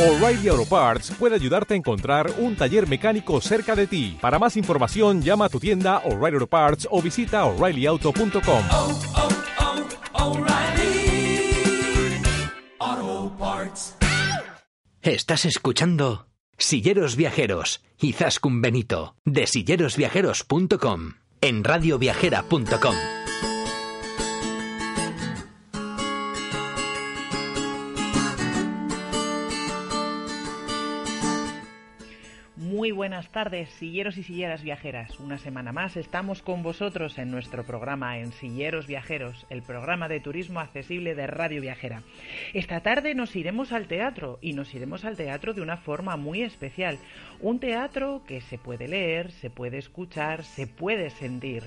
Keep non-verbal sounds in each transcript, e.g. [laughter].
O'Reilly Auto Parts puede ayudarte a encontrar un taller mecánico cerca de ti. Para más información, llama a tu tienda O'Reilly Auto Parts o visita oreillyauto.com. oh, oh, Parts. Estás escuchando Silleros Viajeros y Zaskun Benito de sillerosviajeros.com en radioviajera.com. buenas tardes, silleros y silleras viajeras. Una semana más estamos con vosotros en nuestro programa en Silleros Viajeros, el programa de turismo accesible de Radio Viajera. Esta tarde nos iremos al teatro y nos iremos al teatro de una forma muy especial. Un teatro que se puede leer, se puede escuchar, se puede sentir.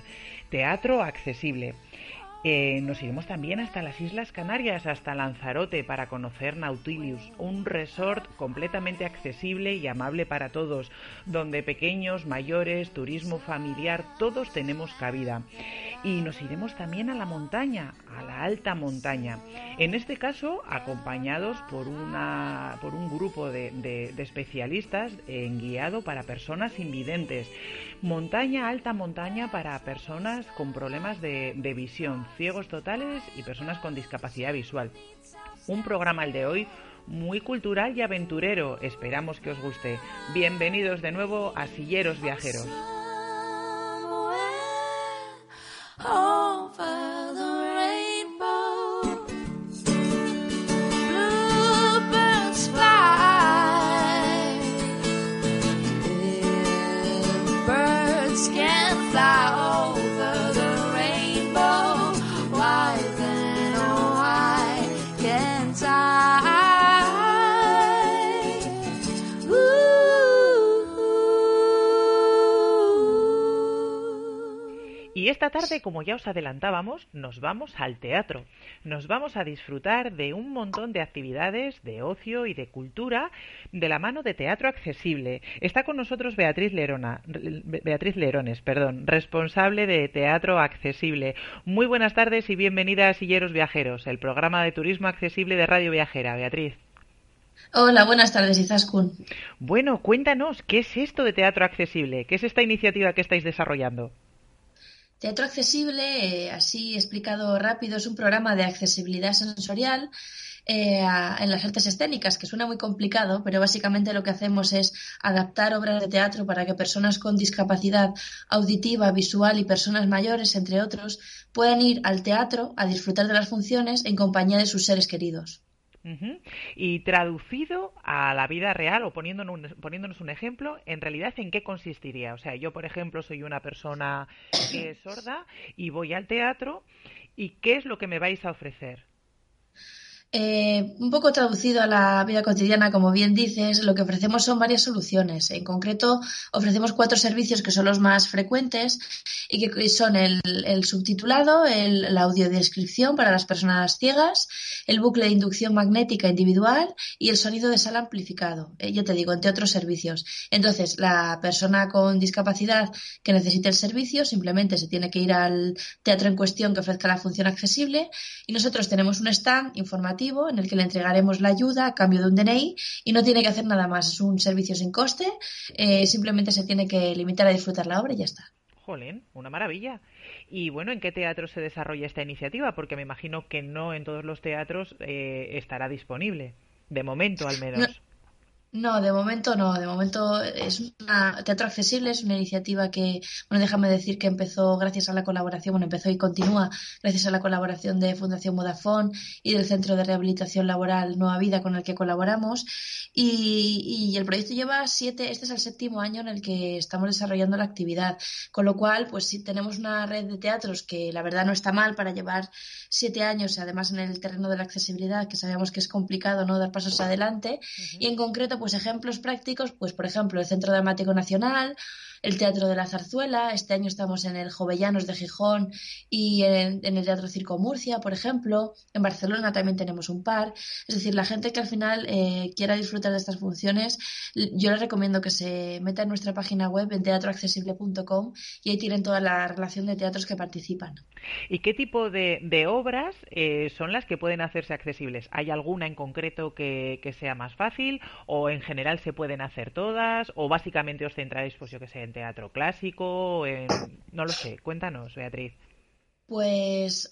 Teatro accesible. Eh, nos iremos también hasta las Islas Canarias, hasta Lanzarote, para conocer Nautilus, un resort completamente accesible y amable para todos, donde pequeños, mayores, turismo familiar, todos tenemos cabida. Y nos iremos también a la montaña, a la alta montaña. En este caso, acompañados por, una, por un grupo de, especialistas en guiado para personas invidentes. Montaña, alta montaña para personas con problemas de, visión, ciegos totales y personas con discapacidad visual. Un programa el de hoy muy cultural y aventurero. Esperamos que os guste. Bienvenidos de nuevo a Silleros Viajeros. Tarde, como ya os adelantábamos, nos vamos al teatro. Nos vamos a disfrutar de un montón de actividades de ocio y de cultura de la mano de Teatro Accesible. Está con nosotros Beatriz Lerona, Be- Beatriz Lerones, perdón, responsable de Teatro Accesible. Muy buenas tardes y bienvenida a Silleros Viajeros, el programa de turismo accesible de Radio Viajera. Beatriz. Hola, buenas tardes, Izaskun. Bueno, cuéntanos, ¿qué es esto de Teatro Accesible? ¿Qué es esta iniciativa que estáis desarrollando? Teatro Accesible, eh, así explicado rápido, es un programa de accesibilidad sensorial eh, en las artes escénicas, que suena muy complicado, pero básicamente lo que hacemos es adaptar obras de teatro para que personas con discapacidad auditiva, visual y personas mayores, entre otros, puedan ir al teatro a disfrutar de las funciones en compañía de sus seres queridos. Y traducido a la vida real o poniéndonos un, poniéndonos un ejemplo, en realidad, ¿en qué consistiría? O sea, yo, por ejemplo, soy una persona es sorda y voy al teatro y ¿qué es lo que me vais a ofrecer? Eh, un poco traducido a la vida cotidiana, como bien dices, lo que ofrecemos son varias soluciones. En concreto, ofrecemos cuatro servicios que son los más frecuentes y que son el, el subtitulado, el, la audiodescripción para las personas ciegas, el bucle de inducción magnética individual y el sonido de sala amplificado. Eh, yo te digo, entre otros servicios. Entonces, la persona con discapacidad que necesite el servicio simplemente se tiene que ir al teatro en cuestión que ofrezca la función accesible y nosotros tenemos un stand informativo en el que le entregaremos la ayuda a cambio de un DNI y no tiene que hacer nada más. Es un servicio sin coste, eh, simplemente se tiene que limitar a disfrutar la obra y ya está. Jolín, una maravilla. Y bueno, ¿en qué teatro se desarrolla esta iniciativa? Porque me imagino que no en todos los teatros eh, estará disponible. De momento, al menos. No, de momento no. De momento es una teatro accesible, es una iniciativa que, bueno, déjame decir que empezó gracias a la colaboración, bueno, empezó y continúa gracias a la colaboración de Fundación Vodafone y del Centro de Rehabilitación Laboral Nueva Vida con el que colaboramos. Y, y el proyecto lleva siete, este es el séptimo año en el que estamos desarrollando la actividad, con lo cual, pues sí tenemos una red de teatros que la verdad no está mal para llevar siete años, además en el terreno de la accesibilidad, que sabemos que es complicado no dar pasos adelante, y en concreto pues ejemplos prácticos, pues por ejemplo, el Centro Dramático Nacional, el Teatro de la Zarzuela, este año estamos en el Jovellanos de Gijón y en, el Teatro Circo Murcia, por ejemplo, en Barcelona también tenemos un par, es decir, la gente que al final eh, quiera disfrutar de estas funciones, yo les recomiendo que se meta en nuestra página web en teatroaccesible.com y ahí tienen toda la relación de teatros que participan. ¿Y qué tipo de, de obras eh, son las que pueden hacerse accesibles? ¿Hay alguna en concreto que, que sea más fácil o en general se pueden hacer todas o básicamente os centráis, pues yo que sé, en teatro clásico, en... no lo sé, cuéntanos, Beatriz. Pues,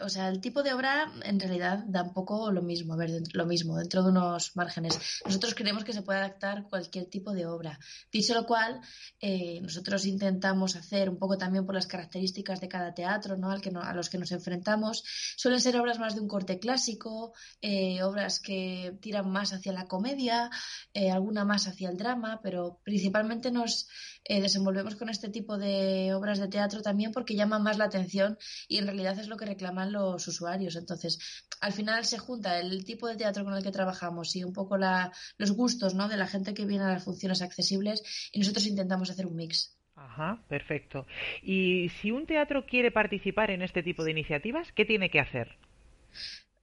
o sea, el tipo de obra en realidad da un poco lo mismo, a ver, lo mismo, dentro de unos márgenes. Nosotros creemos que se puede adaptar cualquier tipo de obra. Dicho lo cual, eh, nosotros intentamos hacer un poco también por las características de cada teatro, ¿no? Al que no, a los que nos enfrentamos. Suelen ser obras más de un corte clásico, eh, obras que tiran más hacia la comedia, eh, alguna más hacia el drama, pero principalmente nos desenvolvemos con este tipo de obras de teatro también porque llaman más la atención y en realidad es lo que reclaman los usuarios. Entonces, al final se junta el tipo de teatro con el que trabajamos y un poco la, los gustos ¿no? de la gente que viene a las funciones accesibles y nosotros intentamos hacer un mix. Ajá, perfecto. Y si un teatro quiere participar en este tipo de iniciativas, ¿qué tiene que hacer?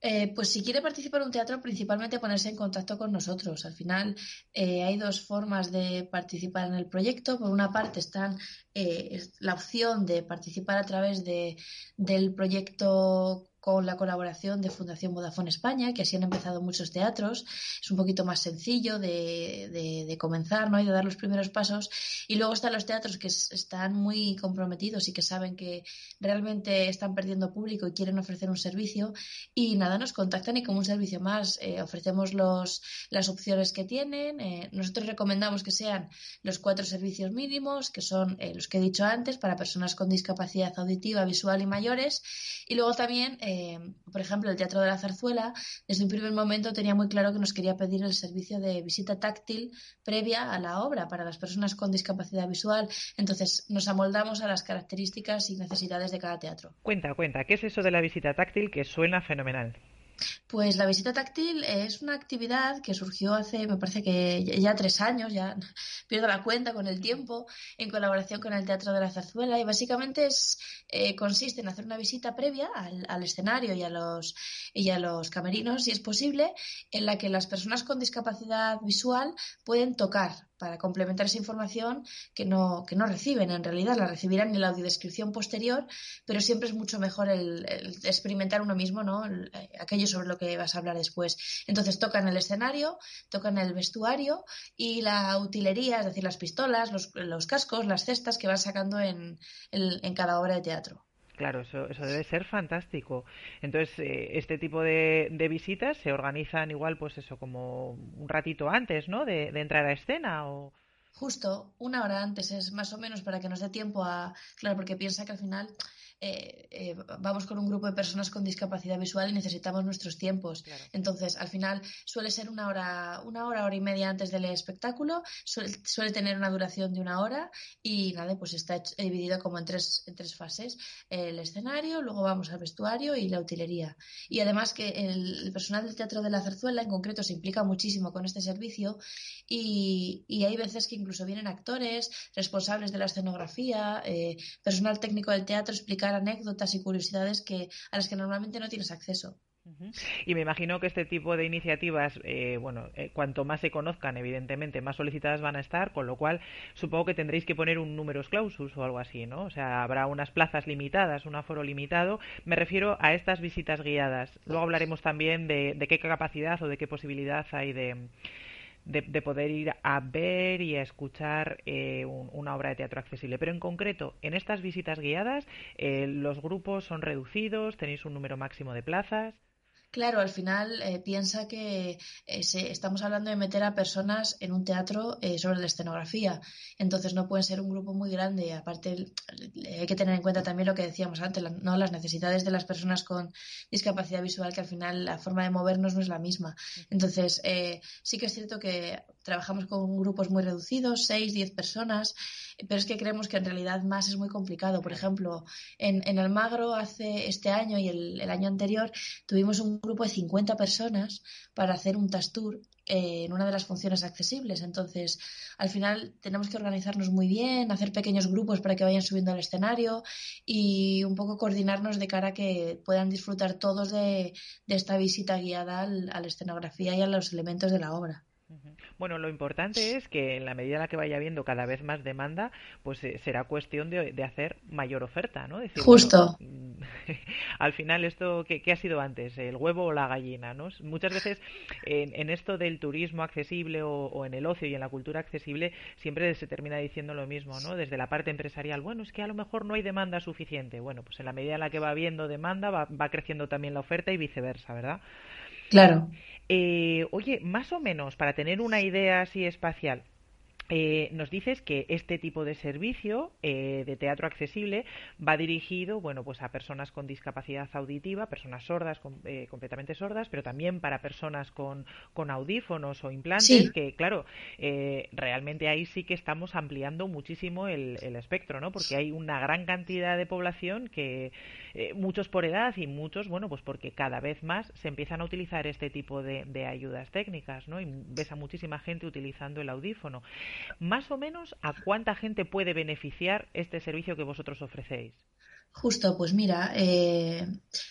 Eh, pues si quiere participar en un teatro, principalmente ponerse en contacto con nosotros. Al final eh, hay dos formas de participar en el proyecto. Por una parte están eh, la opción de participar a través de, del proyecto con la colaboración de Fundación Vodafone España, que así han empezado muchos teatros. Es un poquito más sencillo de, de, de comenzar ¿no? y de dar los primeros pasos. Y luego están los teatros que están muy comprometidos y que saben que realmente están perdiendo público y quieren ofrecer un servicio. Y nada, nos contactan y como un servicio más eh, ofrecemos los, las opciones que tienen. Eh, nosotros recomendamos que sean los cuatro servicios mínimos, que son eh, los que he dicho antes, para personas con discapacidad auditiva, visual y mayores. Y luego también eh, por ejemplo, el Teatro de la Zarzuela, desde un primer momento tenía muy claro que nos quería pedir el servicio de visita táctil previa a la obra para las personas con discapacidad visual. Entonces, nos amoldamos a las características y necesidades de cada teatro. Cuenta, cuenta, ¿qué es eso de la visita táctil que suena fenomenal? Pues la visita táctil es una actividad que surgió hace, me parece que ya tres años, ya [laughs] pierdo la cuenta con el tiempo, en colaboración con el Teatro de la Zarzuela. Y básicamente es, eh, consiste en hacer una visita previa al, al, escenario y a, los, y a los camerinos, si es posible, en la que las personas con discapacidad visual pueden tocar para complementar esa información que no, que no reciben. En realidad la recibirán en la audiodescripción posterior, pero siempre es mucho mejor el, experimentar uno mismo ¿no? El, aquello sobre lo que vas a hablar después. Entonces tocan el escenario, tocan el vestuario y la utilería, es decir, las pistolas, los, los cascos, las cestas que van sacando en, en cada obra de teatro. Claro, eso, eso debe ser fantástico. Entonces, eh, este tipo de, de, visitas se organizan igual, pues eso, como un ratito antes, ¿no? De, de, entrar a escena o... Justo, una hora antes es más o menos para que nos dé tiempo a... Claro, porque piensa que al final eh, eh, vamos con un grupo de personas con discapacidad visual y necesitamos nuestros tiempos. Claro. Entonces, al final suele ser una hora, una hora, hora y media antes del espectáculo, suele, suele tener una duración de una hora y nada, pues está dividido como en tres, en tres fases. El escenario, luego vamos al vestuario y la utilería. Y además que el, el personal del Teatro de la Zarzuela en concreto se implica muchísimo con este servicio y, y hay veces que incluso vienen actores, responsables de la escenografía, eh, personal técnico del teatro explicar anécdotas y curiosidades que, a las que normalmente no tienes acceso. Y me imagino que este tipo de iniciativas, eh, bueno, eh, cuanto más se conozcan, evidentemente, más solicitadas van a estar, con lo cual supongo que tendréis que poner un números clausus o algo así, ¿no? O sea, habrá unas plazas limitadas, un aforo limitado. Me refiero a estas visitas guiadas. Luego hablaremos también de, de qué capacidad o de qué posibilidad hay de, de, de, poder ir a ver y a escuchar eh, un, una obra de teatro accesible. Pero en concreto, en estas visitas guiadas, eh, los grupos son reducidos, tenéis un número máximo de plazas. Claro, al final eh, piensa que eh, se, estamos hablando de meter a personas en un teatro eh, sobre la escenografía. Entonces no pueden ser un grupo muy grande. Aparte, hay que tener en cuenta también lo que decíamos antes, la, no las necesidades de las personas con discapacidad visual, que al final la forma de movernos no es la misma. Entonces, sí que es cierto que trabajamos con grupos muy reducidos, 6, 10 personas, pero es que creemos que en realidad más es muy complicado. Por ejemplo, en, en Almagro hace este año y el, el año anterior tuvimos un grupo de 50 personas para hacer un task tour eh, en una de las funciones accesibles. Entonces, al final tenemos que organizarnos muy bien, hacer pequeños grupos para que vayan subiendo al escenario y un poco coordinarnos de cara a que puedan disfrutar todos de, de esta visita guiada al- a la escenografía y a los elementos de la obra. Bueno, lo importante es que en la medida en la que vaya habiendo cada vez más demanda, pues eh, será cuestión de, de hacer mayor oferta, ¿no? Decir, Justo. bueno, [laughs] al final esto, ¿qué, qué ha sido antes? ¿El huevo o la gallina, no? Muchas veces en, en esto del turismo accesible o, o en el ocio y en la cultura accesible siempre se termina diciendo lo mismo, ¿no? Desde la parte empresarial, bueno, es que a lo mejor no hay demanda suficiente. Bueno, pues en la medida en la que va habiendo demanda va, va creciendo también la oferta y viceversa, ¿verdad? Claro. Eh, oye, más o menos, para tener una idea así espacial, eh, nos dices que este tipo de servicio eh, de teatro accesible va dirigido, bueno, pues a personas con discapacidad auditiva, personas sordas, com- eh, completamente sordas, pero también para personas con, con audífonos o implantes, Sí. que claro, eh, realmente ahí sí que estamos ampliando muchísimo el, el espectro, ¿no? Porque hay una gran cantidad de población que, eh, muchos por edad y muchos, bueno, pues porque cada vez más se empiezan a utilizar este tipo de, de ayudas técnicas, ¿no? Y ves a muchísima gente utilizando el audífono. Más o menos, ¿a cuánta gente puede beneficiar este servicio que vosotros ofrecéis? Justo, pues mira, eh,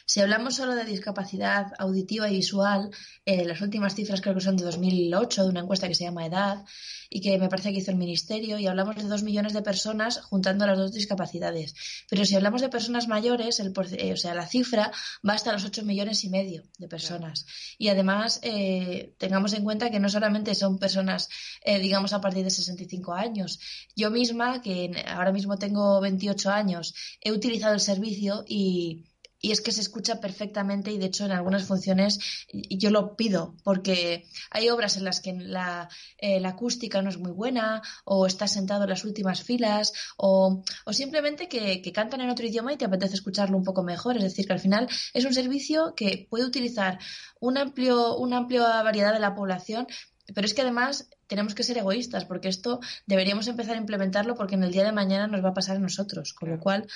si hablamos solo de discapacidad auditiva y visual, eh, las últimas cifras creo que son de 2008, de una encuesta que se llama Edad y que me parece que hizo el Ministerio, y hablamos de dos millones de personas juntando las dos discapacidades. Pero si hablamos de personas mayores, el, eh, o sea, la cifra va hasta los 8 millones y medio de personas. Y además, eh, tengamos en cuenta que no solamente son personas, eh, digamos, a partir de 65 años. Yo misma, que ahora mismo tengo 28 años, he utilizado el servicio y, y es que se escucha perfectamente y de hecho en algunas funciones yo lo pido porque hay obras en las que la, eh, la acústica no es muy buena o estás sentado en las últimas filas o, o simplemente que, que cantan en otro idioma y te apetece escucharlo un poco mejor. Es decir, que al final es un servicio que puede utilizar un amplio, una amplia variedad de la población pero es que además tenemos que ser egoístas porque esto deberíamos empezar a implementarlo porque en el día de mañana nos va a pasar a nosotros, con lo cual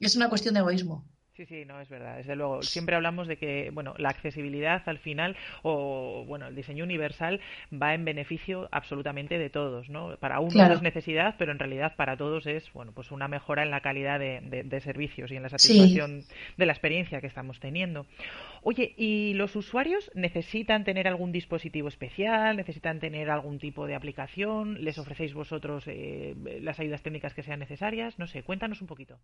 es una cuestión de egoísmo. Sí, sí, no, es verdad. Desde luego, siempre hablamos de que, bueno, la accesibilidad al final, o bueno, el diseño universal va en beneficio absolutamente de todos, ¿no? Para unos Claro. es necesidad, pero en realidad para todos es, bueno, pues una mejora en la calidad de, de- de servicios y en la Sí. satisfacción de la experiencia que estamos teniendo. Oye, ¿y los usuarios necesitan tener algún dispositivo especial? ¿Necesitan tener algún tipo de aplicación? ¿Les ofrecéis vosotros eh, las ayudas técnicas que sean necesarias? No sé, cuéntanos un poquito.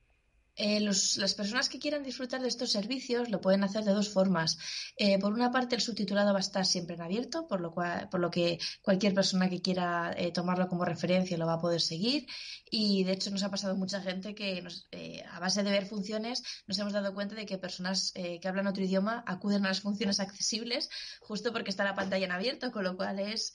Eh, los- las personas que quieran disfrutar de estos servicios lo pueden hacer de dos formas. Eh, por una parte, el subtitulado va a estar siempre en abierto, por lo, cual, por lo que cualquier persona que quiera eh, tomarlo como referencia lo va a poder seguir. Y de hecho, nos ha pasado mucha gente que, nos- eh, a base de ver funciones, nos hemos dado cuenta de que personas eh, que hablan otro idioma acuden a las funciones accesibles justo porque está la pantalla en abierto, con lo cual es,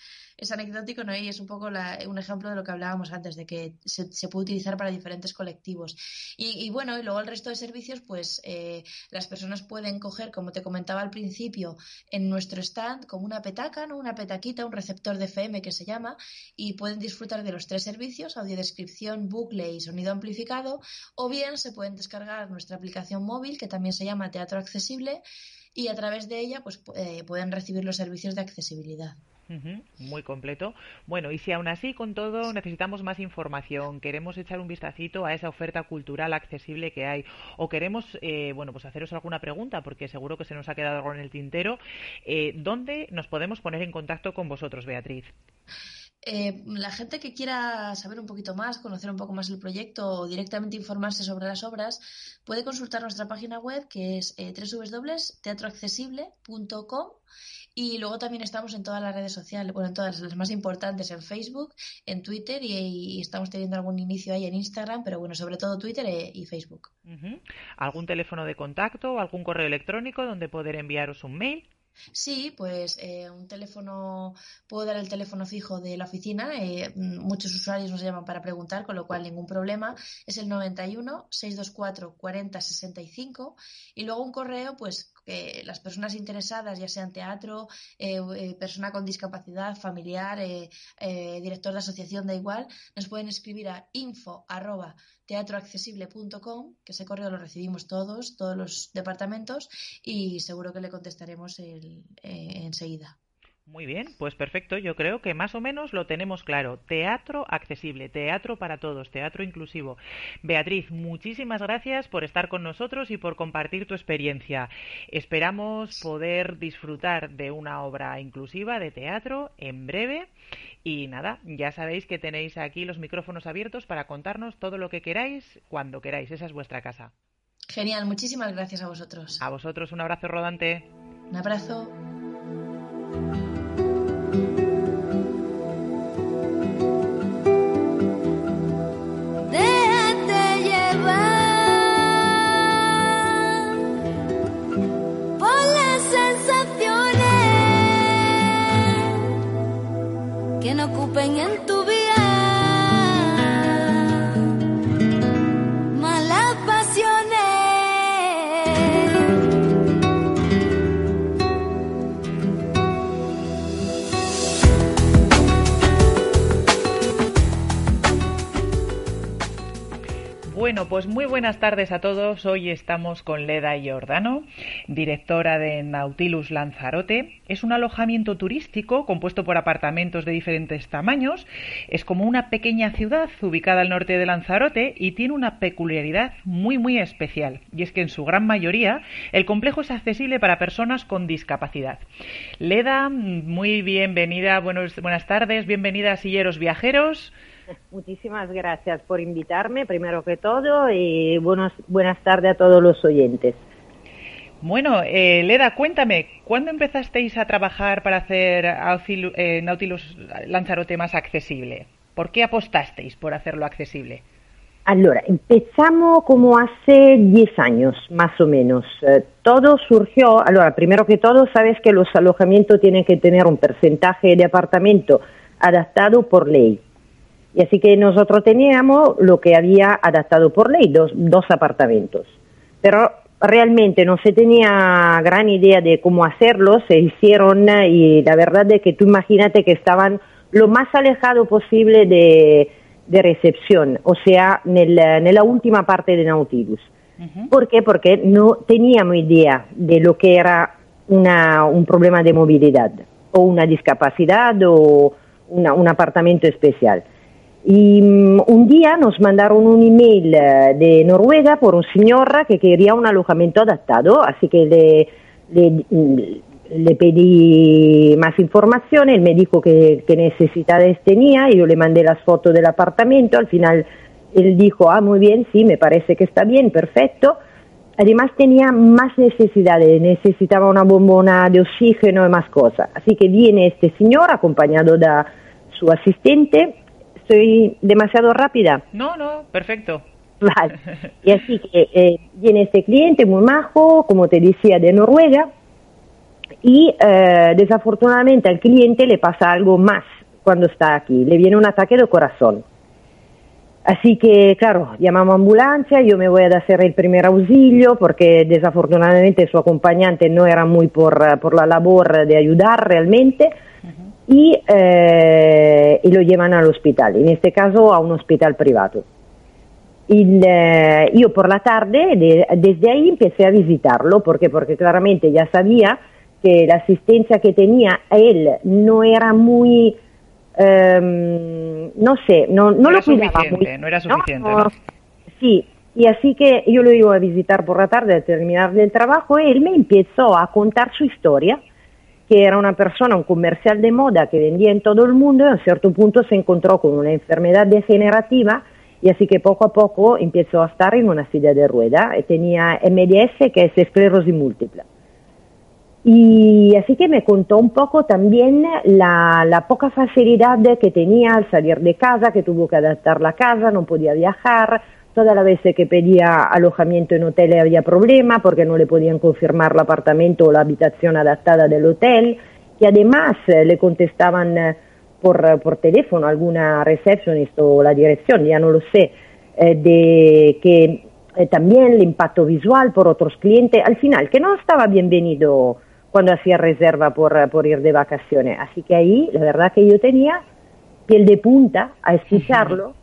anecdótico ¿no? y es un poco la- un ejemplo de lo que hablábamos antes, de que se, se puede utilizar para diferentes colectivos. Y, y bueno, y luego el resto de servicios, pues eh, las personas pueden coger, como te comentaba al principio, en nuestro stand como una petaca, ¿no? una petaquita, un receptor de FM que se llama, y pueden disfrutar de los tres servicios, audiodescripción, bucle y sonido amplificado, o bien se pueden descargar nuestra aplicación móvil que también se llama Teatro Accesible y a través de ella pues pu- eh, pueden recibir los servicios de accesibilidad. Ujú, Muy completo. Bueno, y si aún así con todo necesitamos más información, queremos echar un vistacito a esa oferta cultural accesible que hay, o queremos, eh, bueno, pues haceros alguna pregunta, porque seguro que se nos ha quedado algo en el tintero, eh, ¿dónde nos podemos poner en contacto con vosotros, Beatriz? Eh, la gente que quiera saber un poquito más, conocer un poco más el proyecto o directamente informarse sobre las obras, puede consultar nuestra página web que es eh, www.teatroaccesible.com y luego también estamos en todas las redes sociales, bueno, en todas las más importantes, en Facebook, en Twitter y, estamos teniendo algún inicio ahí en Instagram, pero bueno, sobre todo Twitter e- y Facebook. ¿Algún teléfono de contacto, algún correo electrónico donde poder enviaros un mail? Sí, pues eh, un teléfono, puedo dar el teléfono fijo de la oficina, eh, mm, muchos usuarios nos llaman para preguntar, con lo cual ningún problema, es el 91 624 40 65 y luego un correo, pues que las personas interesadas, ya sean teatro, eh, eh, persona con discapacidad, familiar, eh, eh, director de asociación, da igual, nos pueden escribir a info arroba teatroaccesible.com, que ese correo lo recibimos todos, todos los departamentos, y seguro que le contestaremos el- eh, enseguida. Muy bien, pues perfecto. Yo creo que más o menos lo tenemos claro. Teatro accesible, teatro para todos, teatro inclusivo. Beatriz, muchísimas gracias por estar con nosotros y por compartir tu experiencia. Esperamos poder disfrutar de una obra inclusiva de teatro en breve. Y nada, ya sabéis que tenéis aquí los micrófonos abiertos para contarnos todo lo que queráis cuando queráis. Esa es vuestra casa. Genial, muchísimas gracias a vosotros. A vosotros un abrazo rodante. Un abrazo. Ocupen en Pues muy buenas tardes a todos. Hoy estamos con Leda Giordano, directora de Nautilus Lanzarote. Es un alojamiento turístico compuesto por apartamentos de diferentes tamaños. Es como una pequeña ciudad ubicada al norte de Lanzarote y tiene una peculiaridad muy muy especial. Y es que en su gran mayoría el complejo es accesible para personas con discapacidad. Leda, muy bienvenida, buenos- buenas tardes, bienvenida a Silleros Viajeros. Muchísimas gracias por invitarme, primero que todo, y buenos, buenas tardes a todos los oyentes. Bueno, eh, Leda, cuéntame, ¿cuándo empezasteis a trabajar para hacer Auxilu- eh, Nautilus Lanzarote más accesible? ¿Por qué apostasteis por hacerlo accesible? Allora, empezamos como hace 10 años, más o menos. Eh, todo surgió, allora, primero que todo, sabes que los alojamientos tienen que tener un porcentaje de apartamento adaptado por ley. Y así que nosotros teníamos lo que había adaptado por ley, dos, dos apartamentos. Pero realmente no se tenía gran idea de cómo hacerlo, se hicieron eh, y la verdad es que tú imagínate que estaban lo más alejado posible de, de recepción, o sea, nel- nella última parte de Nautilus. ¿Por qué? Porque no teníamos idea de lo que era una- un problema de movilidad o una discapacidad o una- un apartamento especial. Y mm, un día nos mandaron un email eh, de Noruega por un señor que quería un alojamiento adaptado, así que le, mm, pedí más información, él me dijo que, que necesidades tenía, yo le mandé las fotos del apartamento, al final él dijo, ah, muy bien, sí, me parece que está bien, perfecto. Además tenía más necesidades, necesitaba una bombona de oxígeno y más cosas. Así que viene este señor acompañado de su asistente. Estoy demasiado rápida. No, no, perfecto. Vale. [laughs] Y así que eh, viene este cliente muy majo, como te decía, de Noruega, y eh, desafortunadamente al cliente le pasa algo más cuando está aquí, le viene un ataque de corazón. Así que, claro, llamamos a ambulancia, yo me voy a hacer el primer auxilio porque desafortunadamente su acompañante no era muy por, eh, por la labor de ayudar realmente y, eh, y lo llevan al hospital, en este caso a un hospital privado. Il, eh, io por la tarde, de- desde ahí empecé a visitarlo, ¿por qué? Porque claramente ya sabía que la asistencia que tenía él no era muy, ehm, no sé, no, no No lo era cuidaba muy. no era suficiente, ¿no? Sí, y así que yo lo iba a visitar por la tarde al terminar del trabajo y él me empezó a contar su historia, que era una persona, un comercial de moda que vendía en todo el mundo y a cierto punto se encontró con una enfermedad degenerativa y así que poco a poco empezó a estar en una silla de rueda y tenía MDS que es esclerosis múltiple. Y así que me contó un poco también la poca facilidad que tenía al salir de casa, que tuvo que adaptar la casa, no podía viajar, todas las veces que pedía alojamiento en hotel había problema porque no le podían confirmar el apartamento o la habitación adaptada del hotel, y además eh, le contestaban eh, por, eh, por teléfono alguna receptionist o la dirección, ya no lo sé, eh, de que eh, también el impacto visual por otros clientes, al final, que no estaba bienvenido cuando hacía reserva por, por ir de vacaciones. Así que ahí, la verdad que yo tenía piel de punta a escucharlo,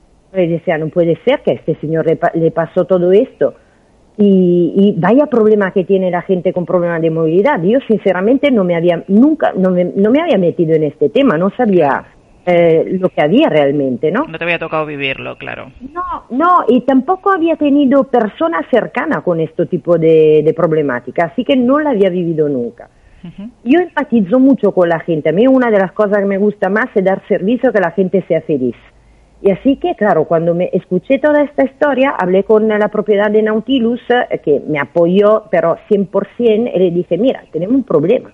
y decía, no puede ser que a este señor le, pa- le pasó todo esto. Y, y vaya problema que tiene la gente con problemas de movilidad. Yo sinceramente no me había, nunca, no me, no me había metido en este tema, no sabía eh, lo que había realmente, ¿no? No te había tocado vivirlo, claro. No, no, y tampoco había tenido personas cercanas con este tipo de, de problemática, así que no la había vivido nunca. Yo empatizo mucho con la gente. A mí una de las cosas que me gusta más es dar servicio, que la gente sea feliz. Y así que, claro, cuando me escuché toda esta historia, hablé con la propiedad de Nautilus, eh, que me apoyó, pero 100%, y le dije, mira, tenemos un problema,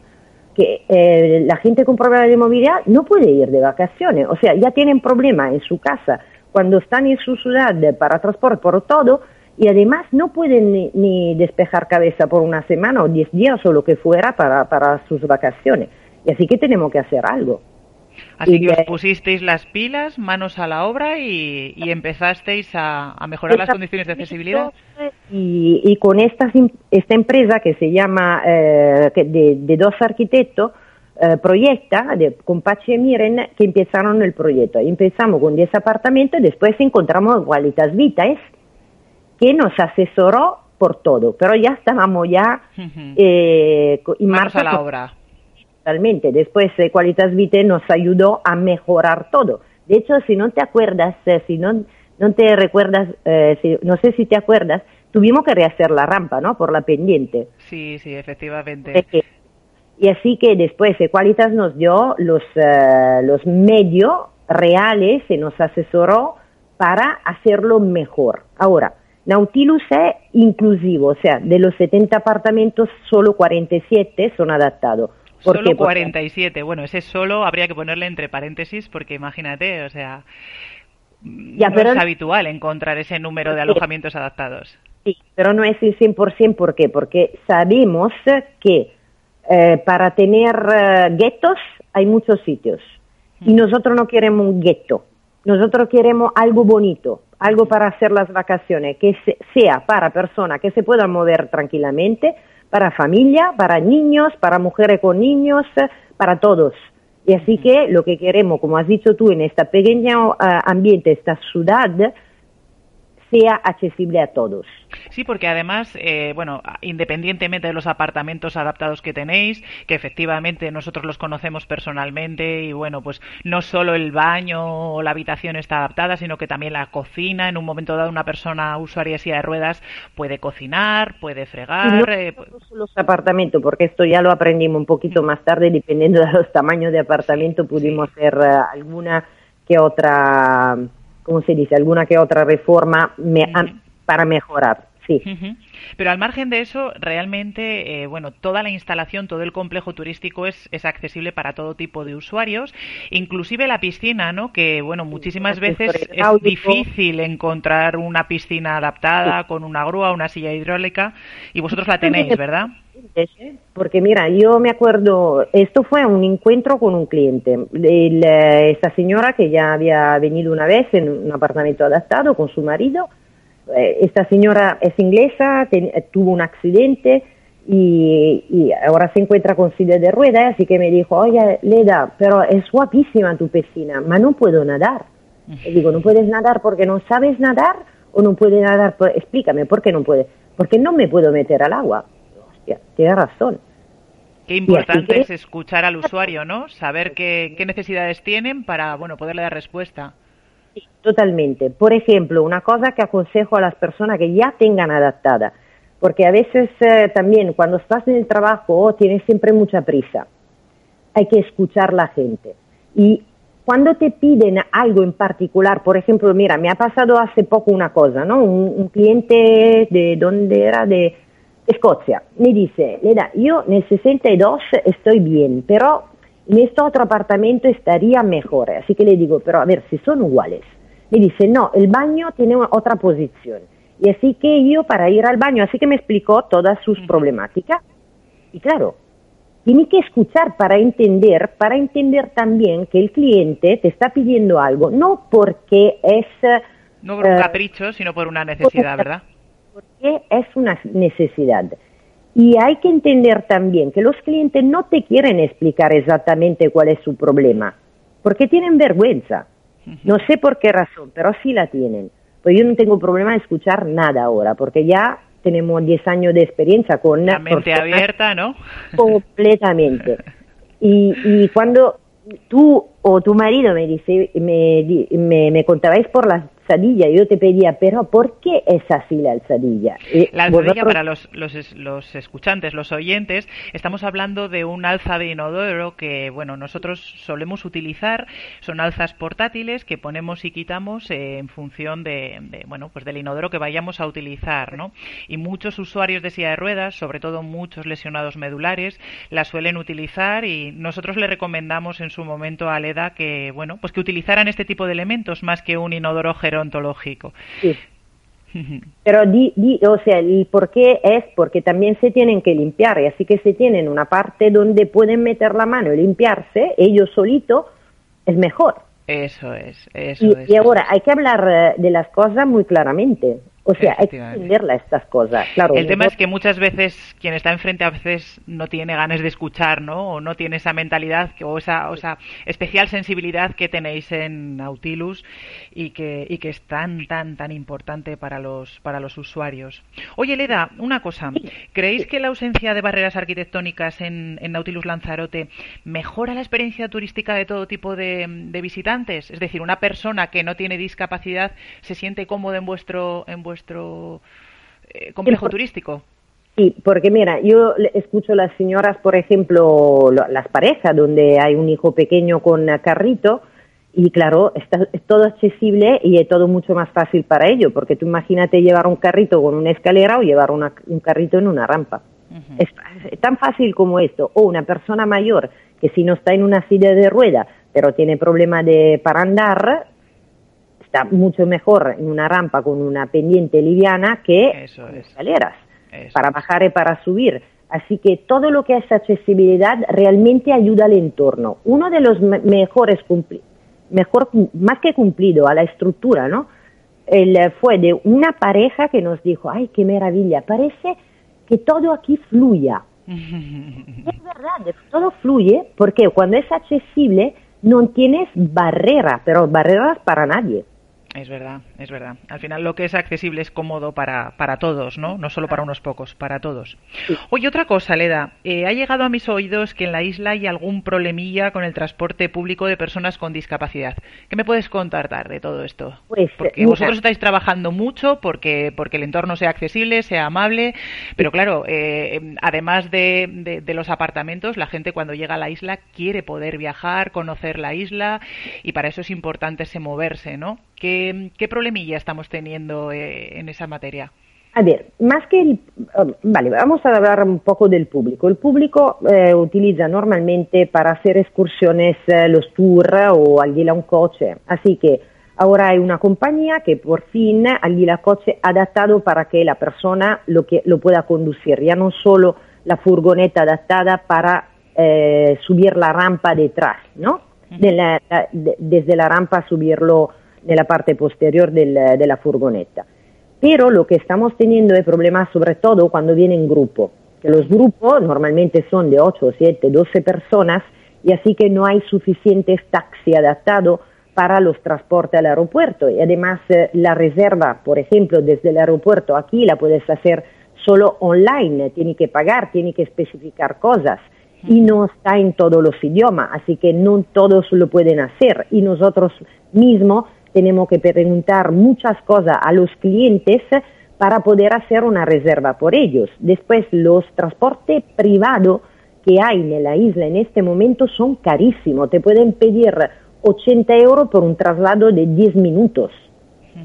que eh, la gente con problemas de movilidad no puede ir de vacaciones. O sea, ya tienen problemas en su casa, cuando están en su ciudad para transporte, por todo, y además no pueden ni, ni despejar cabeza por una semana o diez días o lo que fuera para, para sus vacaciones. Y así que tenemos que hacer algo. Así Y que os pusisteis las pilas, manos a la obra y, y empezasteis a, a mejorar las condiciones de accesibilidad. Y, y con esta, esta empresa que se llama, eh, de, de dos arquitectos, eh, proyecta de, con Pachi y Miren que empezaron el proyecto. Empezamos con 10 apartamentos y después encontramos Qualitas Vitae que nos asesoró por todo, pero ya estábamos ya eh, en Manos marcha a la obra. Totalmente. Después eh, Qualitas Vitae nos ayudó a mejorar todo. De hecho, si no te acuerdas, eh, si no, no te recuerdas, eh, si- no sé si te acuerdas, tuvimos que rehacer la rampa, ¿no? Por la pendiente. Sí, sí, efectivamente. Y así que después eh, Qualitas nos dio los, eh, los medios reales y nos asesoró para hacerlo mejor. Ahora, Nautilus es inclusivo, o sea, de los 70 apartamentos, solo 47 son adaptados. ¿Por Solo qué? Porque- 47. Bueno, ese solo habría que ponerle entre paréntesis porque imagínate, o sea, Ya, no pero- es habitual encontrar ese número de alojamientos adaptados. Sí, pero no es el 100%, ¿por qué? Porque sabemos que eh, para tener eh, guetos hay muchos sitios y nosotros no queremos un gueto, nosotros queremos algo bonito, algo para hacer las vacaciones, que se- sea para personas que se puedan mover tranquilamente, para familia, para niños, para mujeres con niños, eh, para todos. Y así que lo que queremos, como has dicho tú, en esta pequeña eh, ambiente, esta ciudad, sea accesible a todos. Sí, porque además, eh, bueno, independientemente de los apartamentos adaptados que tenéis, que efectivamente nosotros los conocemos personalmente y bueno, pues no solo el baño o la habitación está adaptada, sino que también la cocina. En un momento dado, una persona usuaria de silla de ruedas puede cocinar, puede fregar. no eh, los apartamentos, porque esto ya lo aprendimos un poquito más tarde, dependiendo de los tamaños de apartamento, pudimos hacer eh, alguna que otra, ¿cómo se dice? Alguna que otra reforma me- para mejorar, sí. Pero al margen de eso, realmente, eh, bueno, toda la instalación, todo el complejo turístico es, es accesible para todo tipo de usuarios, inclusive la piscina, ¿no? Que, bueno, muchísimas veces es difícil encontrar una piscina adaptada con una grúa, una silla hidráulica, y vosotros la tenéis, ¿verdad? Porque mira, yo me acuerdo, esto fue un encuentro con un cliente. El, eh, esta señora que ya había venido una vez en un apartamento adaptado con su marido, eh, esta señora es inglesa, ten- eh, tuvo un accidente y, y ahora se encuentra con silla de ruedas, así que me dijo, oye, Leda, pero es guapísima tu piscina, ma no puedo nadar. Le digo, ¿no puedes nadar porque no sabes nadar o no puedes nadar? por- Explícame, ¿por qué no puedes? Porque no me puedo meter al agua. Hostia, tienes razón. Qué importante que- es escuchar al usuario, ¿no? Saber qué, qué necesidades tienen para, bueno, poderle dar respuesta. Sí, totalmente. Por ejemplo, una cosa que aconsejo a las personas que ya tengan adaptada, porque a veces eh, también cuando estás en el trabajo tienes siempre mucha prisa. Hay que escuchar la gente. Y cuando te piden algo en particular, por ejemplo, mira, me ha pasado hace poco una cosa, ¿no? Un, un cliente de dónde era de Escocia me dice, Leda, yo en el 62 estoy bien, pero en este otro apartamento estaría mejor. Así que le digo, pero a ver, si son iguales. Me dice, no, el baño tiene una- otra posición. Y así que yo para ir al baño, así que me explicó todas sus problemáticas. Y claro, tiene que escuchar para entender, para entender también que el cliente te está pidiendo algo, no porque es... No por un eh, capricho, sino por una necesidad, ¿verdad? Porque es una necesidad. Y hay que entender también que los clientes no te quieren explicar exactamente cuál es su problema, porque tienen vergüenza. No sé por qué razón, pero sí la tienen. Pues yo no tengo problema de escuchar nada ahora, porque ya tenemos 10 años de experiencia con... La mente abierta, ¿no? [laughs] Completamente. Y, y cuando tú o tu marido me dice, me, me, me contabais por la alzadilla, yo te pedía, pero ¿por qué es así la alzadilla? Y La alzadilla vosotros- para los, los, los escuchantes, los oyentes, estamos hablando de un alza de inodoro que, bueno, nosotros solemos utilizar. Son alzas portátiles que ponemos y quitamos eh, en función de, de, bueno, pues del inodoro que vayamos a utilizar, ¿no? Y muchos usuarios de silla de ruedas, sobre todo muchos lesionados medulares, la suelen utilizar y nosotros le recomendamos en su momento a Leda que, bueno, pues que utilizaran este tipo de elementos más que un inodoro gerontológico. Sí. [laughs] Pero di, di- o sea, el por qué es porque también se tienen que limpiar y así que se tienen una parte donde pueden meter la mano y limpiarse ellos solitos es mejor. Eso es, eso Y, es. y ahora hay que hablar eh, de las cosas muy claramente. O sea, hay que entenderlas estas cosas. Claro, El tema es que muchas veces quien está enfrente a veces no tiene ganas de escuchar, ¿no? O no tiene esa mentalidad que- o esa, o esa especial sensibilidad que tenéis en Nautilus y que, y que es tan, tan, tan importante para los, para los usuarios. Oye, Leda, una cosa. ¿Creéis que la ausencia de barreras arquitectónicas en, en Nautilus Lanzarote mejora la experiencia turística de todo tipo de, de visitantes? Es decir, una persona que no tiene discapacidad se siente cómodo en vuestro, en vuestro eh, complejo turístico. Sí, porque mira, yo escucho las señoras, por ejemplo, lo- las parejas donde hay un hijo pequeño con carrito y claro, está, es todo accesible y es todo mucho más fácil para ellos, porque tú imagínate llevar un carrito con una escalera o llevar una- un carrito en una rampa. es, es tan fácil como esto. O una persona mayor que si no está en una silla de rueda, pero tiene problema de para andar, está mucho mejor en una rampa con una pendiente liviana que Eso es. escaleras Eso. para bajar y para subir. Así que todo lo que es accesibilidad realmente ayuda al entorno. Uno de los me- mejores mejor más que cumplido a la estructura, ¿no? El, eh, fue de una pareja que nos dijo, ay, qué maravilla, parece que todo aquí fluya. [laughs] Es verdad, todo fluye porque cuando es accesible no tienes barrera, pero barreras para nadie. Es verdad, es verdad. Al final lo que es accesible es cómodo para, para todos, ¿no? No solo para unos pocos, para todos. Oye, otra cosa, Leda. Eh, ha llegado a mis oídos que en la isla hay algún problemilla con el transporte público de personas con discapacidad. ¿Qué me puedes contar Dar, de todo esto? Pues, porque mira. vosotros estáis trabajando mucho porque, porque el entorno sea accesible, sea amable, pero claro, eh, em, además de, de- de los apartamentos, la gente cuando llega a la isla quiere poder viajar, conocer la isla y para eso es importante ese moverse, ¿no? ¿Qué, qué problemilla estamos teniendo eh, en esa materia? A ver, más que el... um, vale, vamos a hablar un poco del público. El público eh, utiliza normalmente para hacer excursiones eh, los tours o alquila un coche. Así que ahora hay una compañía que por fin alquila coche adaptado para que la persona lo, que, lo pueda conducir. Ya no solo la furgoneta adaptada para eh, subir la rampa detrás, ¿no? De la- de- desde la rampa subirlo nella parte posterior del- de la furgoneta. Pero lo que estamos teniendo es problemas sobre todo cuando viene en grupo, que los grupos normalmente son de 8, 7, 12 personas y así que no hay suficientes taxis adaptados para los transportes al aeropuerto. Y además eh, la reserva, por ejemplo, desde el aeropuerto aquí la puedes hacer solo online, tiene que pagar, tiene que especificar cosas y no está en todos los idiomas, así que no todos lo pueden hacer y nosotros mismos tenemos que preguntar muchas cosas a los clientes para poder hacer una reserva por ellos. Después, los transportes privados que hay en la isla en este momento son carísimos. Te pueden pedir 80 euros por un traslado de 10 minutos.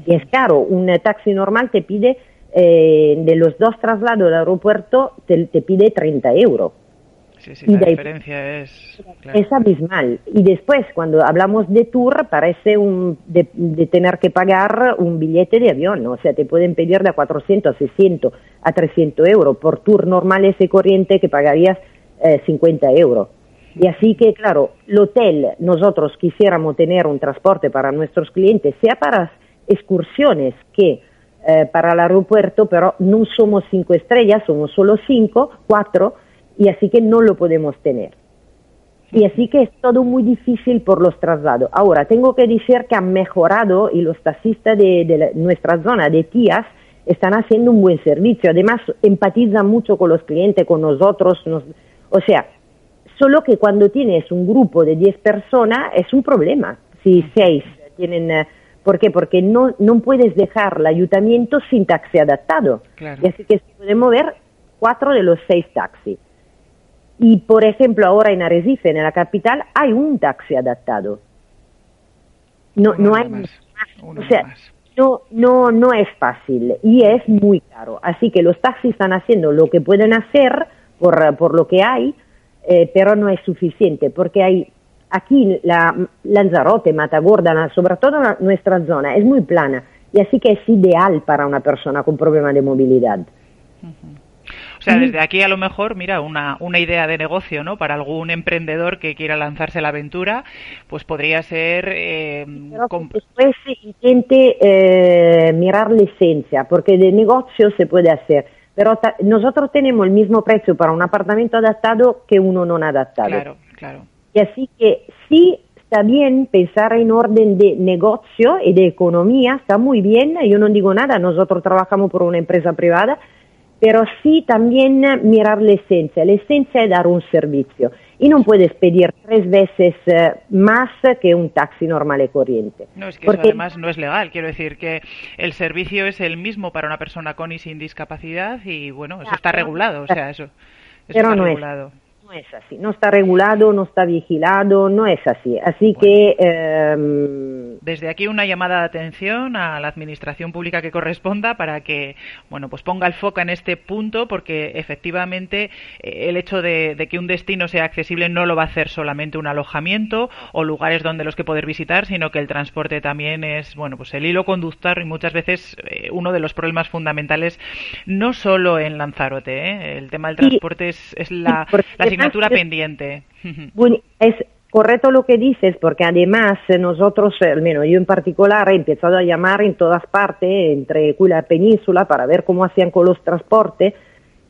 Y es caro. Un taxi normal te pide, eh, de los dos traslados al aeropuerto, te, te pide 30 euros. Sí, sí, Y la diferencia es... claro. Es abismal. Y después, cuando hablamos de tour, parece un, de, de tener que pagar un billete de avión. ¿no? O sea, te pueden pedir de a 400 a 600 a 300 euros por tour normal ese corriente que pagarías eh, 50 euros. Y así que, claro, el hotel, nosotros quisiéramos tener un transporte para nuestros clientes, sea para excursiones que eh, para el aeropuerto, pero no somos cinco estrellas, somos solo cinco, cuatro, y así que no lo podemos tener. Y así que es todo muy difícil por los traslados. Ahora, tengo que decir que han mejorado y los taxistas de, de la- nuestra zona de Tías están haciendo un buen servicio. Además, empatizan mucho con los clientes, con nosotros. nos- o sea, solo que cuando tienes un grupo de 10 personas es un problema. Si seis tienen... eh, ¿Por qué? Porque no, no puedes dejar el ayuntamiento sin taxi adaptado. Claro. Y así que se pueden mover cuatro de los seis taxis. Y, por ejemplo, ahora en Arrecife, en la capital, hay un taxi adaptado. No, Uno no hay más, uno O sea, más. no, no, no es fácil y es muy caro. Así que los taxis están haciendo lo que pueden hacer por, por lo que hay, eh, pero no es suficiente porque hay aquí la Lanzarote, Matagorda, sobre todo nuestra zona, es muy plana y así que es ideal para una persona con problemas de movilidad. O sea, desde aquí a lo mejor, mira, una, una idea de negocio, ¿no? Para algún emprendedor que quiera lanzarse a la aventura, pues podría ser... eh, que después intente eh, mirar la esencia, porque de negocio se puede hacer. Pero nosotros tenemos el mismo precio para un apartamento adaptado que uno no adaptado. Claro, claro. Y así que sí está bien pensar en orden de negocio y de economía, está muy bien, yo no digo nada, nosotros trabajamos por una empresa privada, pero sí también mirar la esencia. La esencia es dar un servicio y no puedes pedir tres veces eh, más que un taxi normal y corriente. No, es que Porque- eso además no es legal. Quiero decir que el servicio es el mismo para una persona con y sin discapacidad y, bueno, eso está regulado. O sea, eso, eso Pero está no es. No es así, no está regulado, no está vigilado, no es así. Así que eh, Desde aquí una llamada de atención a la administración pública que corresponda para que, bueno, pues ponga el foco en este punto porque efectivamente eh, el hecho de, de que un destino sea accesible no lo va a hacer solamente un alojamiento o lugares donde los que poder visitar, sino que el transporte también es, bueno, pues el hilo conductor y muchas veces eh, uno de los problemas fundamentales no solo en Lanzarote, ¿eh? el tema del transporte es, es la, la asignatura pendiente. [laughs] Es correcto lo que dices, porque además eh, nosotros, eh, al menos yo en particular, he empezado a llamar en todas partes, entre y la península, para ver cómo hacían con los transportes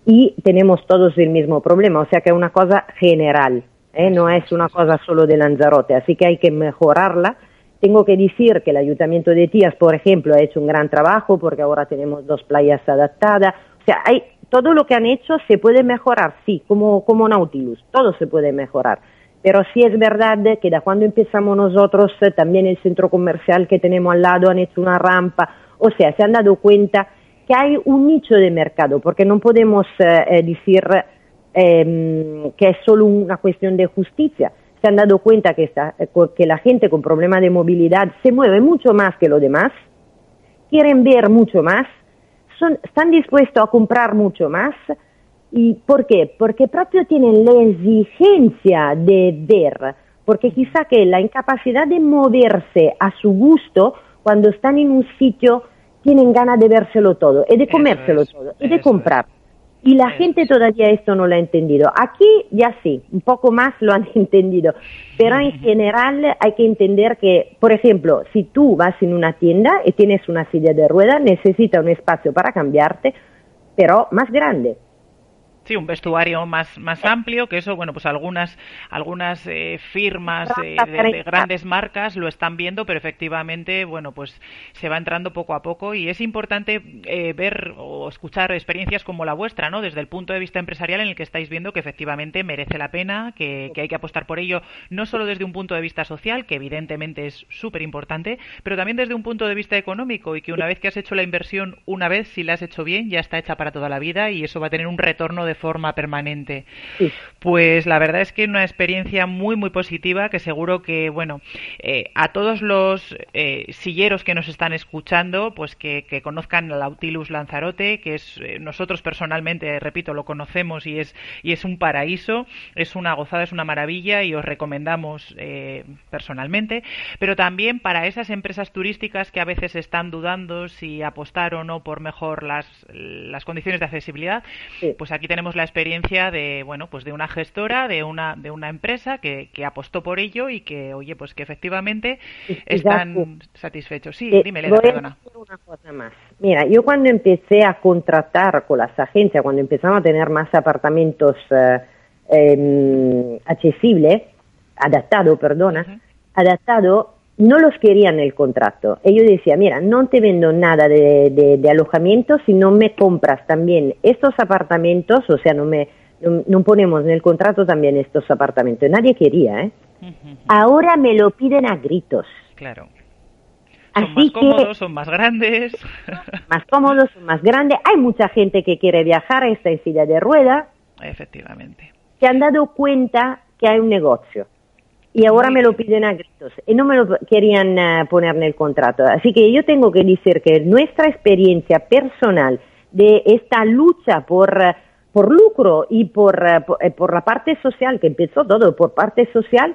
y tenemos todos el mismo problema, o sea que es una cosa general, ¿eh? no es una cosa solo de Lanzarote, así que hay que mejorarla. Tengo que decir que el Ayuntamiento de Tías, por ejemplo, ha hecho un gran trabajo porque ahora tenemos dos playas adaptadas. O sea, hay, todo lo que han hecho se puede mejorar, sí, como, como Nautilus, todo se puede mejorar. Pero sí es verdad que da cuando empezamos nosotros, eh, también el centro comercial que tenemos al lado han hecho una rampa, o sea, se han dado cuenta que hay un nicho de mercado, porque no podemos eh, eh, decir eh, que es solo una cuestión de justicia. Se han dado cuenta que, eh, que la gente con problemas de movilidad se mueve mucho más que lo demás, quieren ver mucho más, son, están dispuestos a comprar mucho más. ¿Y por qué? Porque proprio tienen la exigencia de ver, porque quizá que la incapacidad de moverse a su gusto cuando están en un sitio tienen ganas de vérselo todo y de comérselo es, todo y de comprar. Y la gente todavía esto no lo ha entendido. Aquí ya sí, un poco más lo han [laughs] entendido. Pero en general hay que entender que, por ejemplo, si tú vas en una tienda y tienes una silla de ruedas, necesita un espacio para cambiarte, pero más grande. Sí, un vestuario más, más amplio, que eso, bueno, pues algunas, algunas eh, firmas eh, de, de grandes marcas lo están viendo, pero efectivamente, bueno, pues se va entrando poco a poco y es importante eh, ver o escuchar experiencias como la vuestra, ¿no? Desde el punto de vista empresarial en el que estáis viendo que efectivamente merece la pena, que, que hay que apostar por ello, no solo desde un punto de vista social, que evidentemente es súper importante, pero también desde un punto de vista económico y que una vez que has hecho la inversión, una vez, si la has hecho bien, ya está hecha para toda la vida y eso va a tener un retorno de forma permanente. Sí. Pues la verdad es que una experiencia muy muy positiva que seguro que bueno eh, a todos los eh, silleros que nos están escuchando pues que, que conozcan Nautilus Lanzarote que es eh, nosotros personalmente repito lo conocemos y es y es un paraíso es una gozada es una maravilla y os recomendamos eh, personalmente pero también para esas empresas turísticas que a veces están dudando si apostar o no por mejor las las condiciones de accesibilidad Sí. pues aquí tenemos tenemos la experiencia de, bueno, pues de una gestora, de una, de una empresa que, que apostó por ello y que, oye, pues que efectivamente están satisfechos. Sí, Eh, dime, Leda, perdona. una cosa más. Mira, yo cuando empecé a contratar con las agencias, cuando empezamos a tener más apartamentos eh, em, accesibles, adaptado, perdona, Ujú. adaptado, no los querían en el contrato. Ellos decían, mira, no te vendo nada de, de- de alojamiento si no me compras también estos apartamentos, o sea, no me no, no ponemos en el contrato también estos apartamentos. Nadie quería, ¿eh? Ahora me lo piden a gritos. Claro. Son Así más que cómodos, son más grandes. [laughs] más cómodos, son más grandes. Hay mucha gente que quiere viajar, está en silla de rueda, Efectivamente. se han dado cuenta que hay un negocio. Y ahora me lo piden a gritos. Y no me lo querían eh, poner en el contrato. Así que yo tengo que decir que nuestra experiencia personal de esta lucha por, por lucro y por, eh, por, eh, por la parte social, que empezó todo por parte social,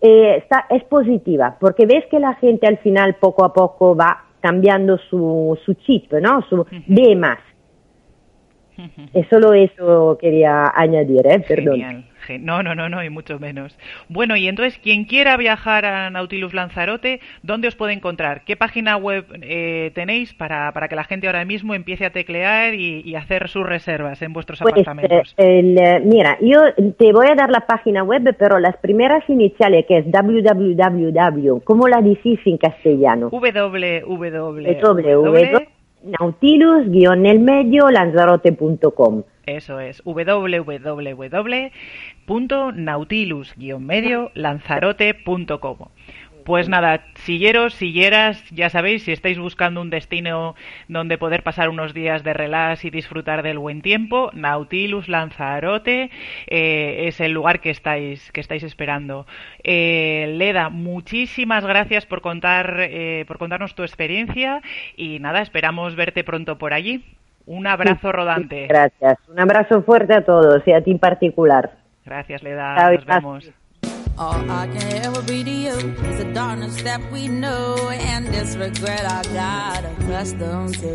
eh, está, es positiva, porque ves que la gente al final poco a poco va cambiando su, su chip, ¿no? Su ve más. Es solo eso quería añadir, ¿eh? Perdón. Genial. Gen- No, no, no, no, y mucho menos. Bueno, y entonces, quien quiera viajar a Nautilus Lanzarote, ¿dónde os puede encontrar? ¿Qué página web eh, tenéis para, para que la gente ahora mismo empiece a teclear y, y hacer sus reservas en vuestros Pues, apartamentos? eh, el, eh, mira, yo te voy a dar la página web, pero las primeras iniciales, que es www, ¿cómo la decís en castellano? www. Guion el medio, lanzarote.com. Eso es, www.nautilus-lanzarote.com. Pues nada, silleros, silleras, ya sabéis, si estáis buscando un destino donde poder pasar unos días de relax y disfrutar del buen tiempo, Nautilus Lanzarote eh, es el lugar que estáis, que estáis esperando. Eh, Leda, muchísimas gracias por contar, eh, por contarnos tu experiencia y nada, esperamos verte pronto por allí. Un abrazo rodante. Gracias. Un abrazo fuerte a todos y a ti en particular. Gracias, Leda. Nos vemos. All I can ever be to you is the darkness that we know and this regret I got accustomed to.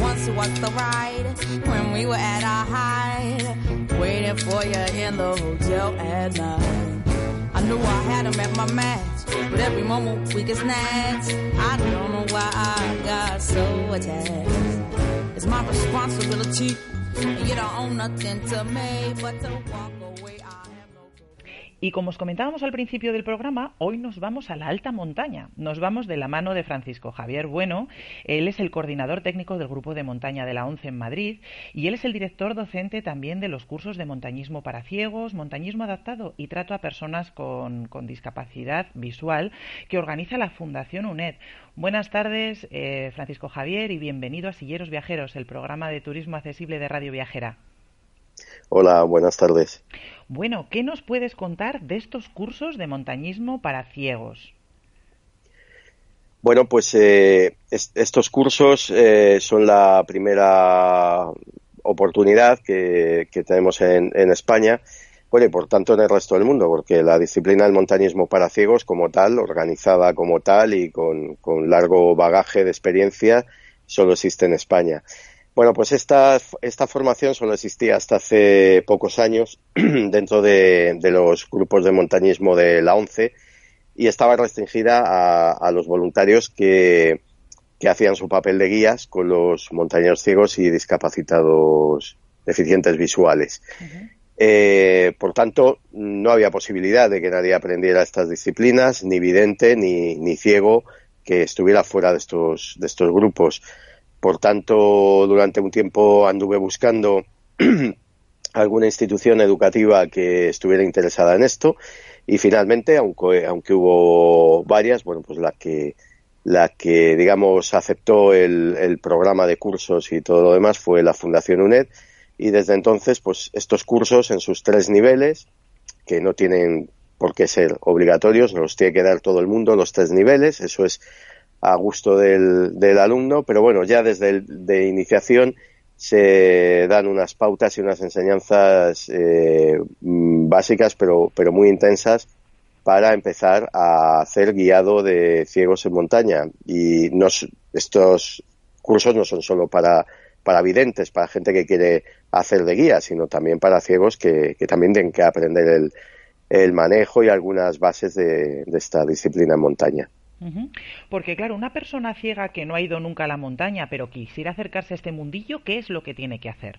Once was the ride when we were at our height, waiting for you in the hotel at night. I knew I had him at my match, but every moment we get snatched. I don't know why I got so attached. It's my responsibility, and you don't own nothing to me but to walk away. I Y como os comentábamos al principio del programa, hoy nos vamos a la alta montaña. Nos vamos de la mano de Francisco Javier Bueno. Él es el coordinador técnico del grupo de montaña de la ONCE en Madrid y él es el director docente también de los cursos de montañismo para ciegos, montañismo adaptado y trato a personas con, discapacidad visual que organiza la Fundación UNED. Buenas tardes, eh, Francisco Javier, y bienvenido a Silleros Viajeros, el programa de turismo accesible de Radio Viajera. Hola, buenas tardes. Bueno, ¿qué nos puedes contar de estos cursos de montañismo para ciegos? Bueno, pues eh, es- estos cursos eh, son la primera oportunidad que, tenemos en, España, bueno, y por tanto en el resto del mundo, porque la disciplina del montañismo para ciegos como tal, organizada como tal y con largo bagaje de experiencia, solo existe en España. Bueno, pues esta, esta formación solo existía hasta hace pocos años [clears throat] dentro de, de los grupos de montañismo de la ONCE y estaba restringida a, a los voluntarios que, que hacían su papel de guías con los montañeros ciegos y discapacitados deficientes visuales. Eh, por tanto, no había posibilidad de que nadie aprendiera estas disciplinas, ni vidente ni, ni ciego que estuviera fuera de estos, de estos grupos. Por tanto, durante un tiempo anduve buscando [clears throat] alguna institución educativa que estuviera interesada en esto y finalmente, aunque, aunque hubo varias, bueno, pues la que la que, digamos, aceptó el, el programa de cursos y todo lo demás fue la Fundación UNED y desde entonces, pues estos cursos en sus tres niveles, que no tienen por qué ser obligatorios, los tiene que dar todo el mundo los tres niveles, eso es a gusto del, del alumno, pero bueno, ya desde el de iniciación se dan unas pautas y unas enseñanzas eh, mm, básicas, pero, pero muy intensas para empezar a hacer guiado de ciegos en montaña. Y estos cursos no son solo para para videntes, para gente que quiere hacer de guía, sino también para ciegos que, que también tienen que aprender el, el manejo y algunas bases de, de esta disciplina en montaña. Porque claro, una persona ciega que no ha ido nunca a la montaña, pero quisiera acercarse a este mundillo, ¿qué es lo que tiene que hacer?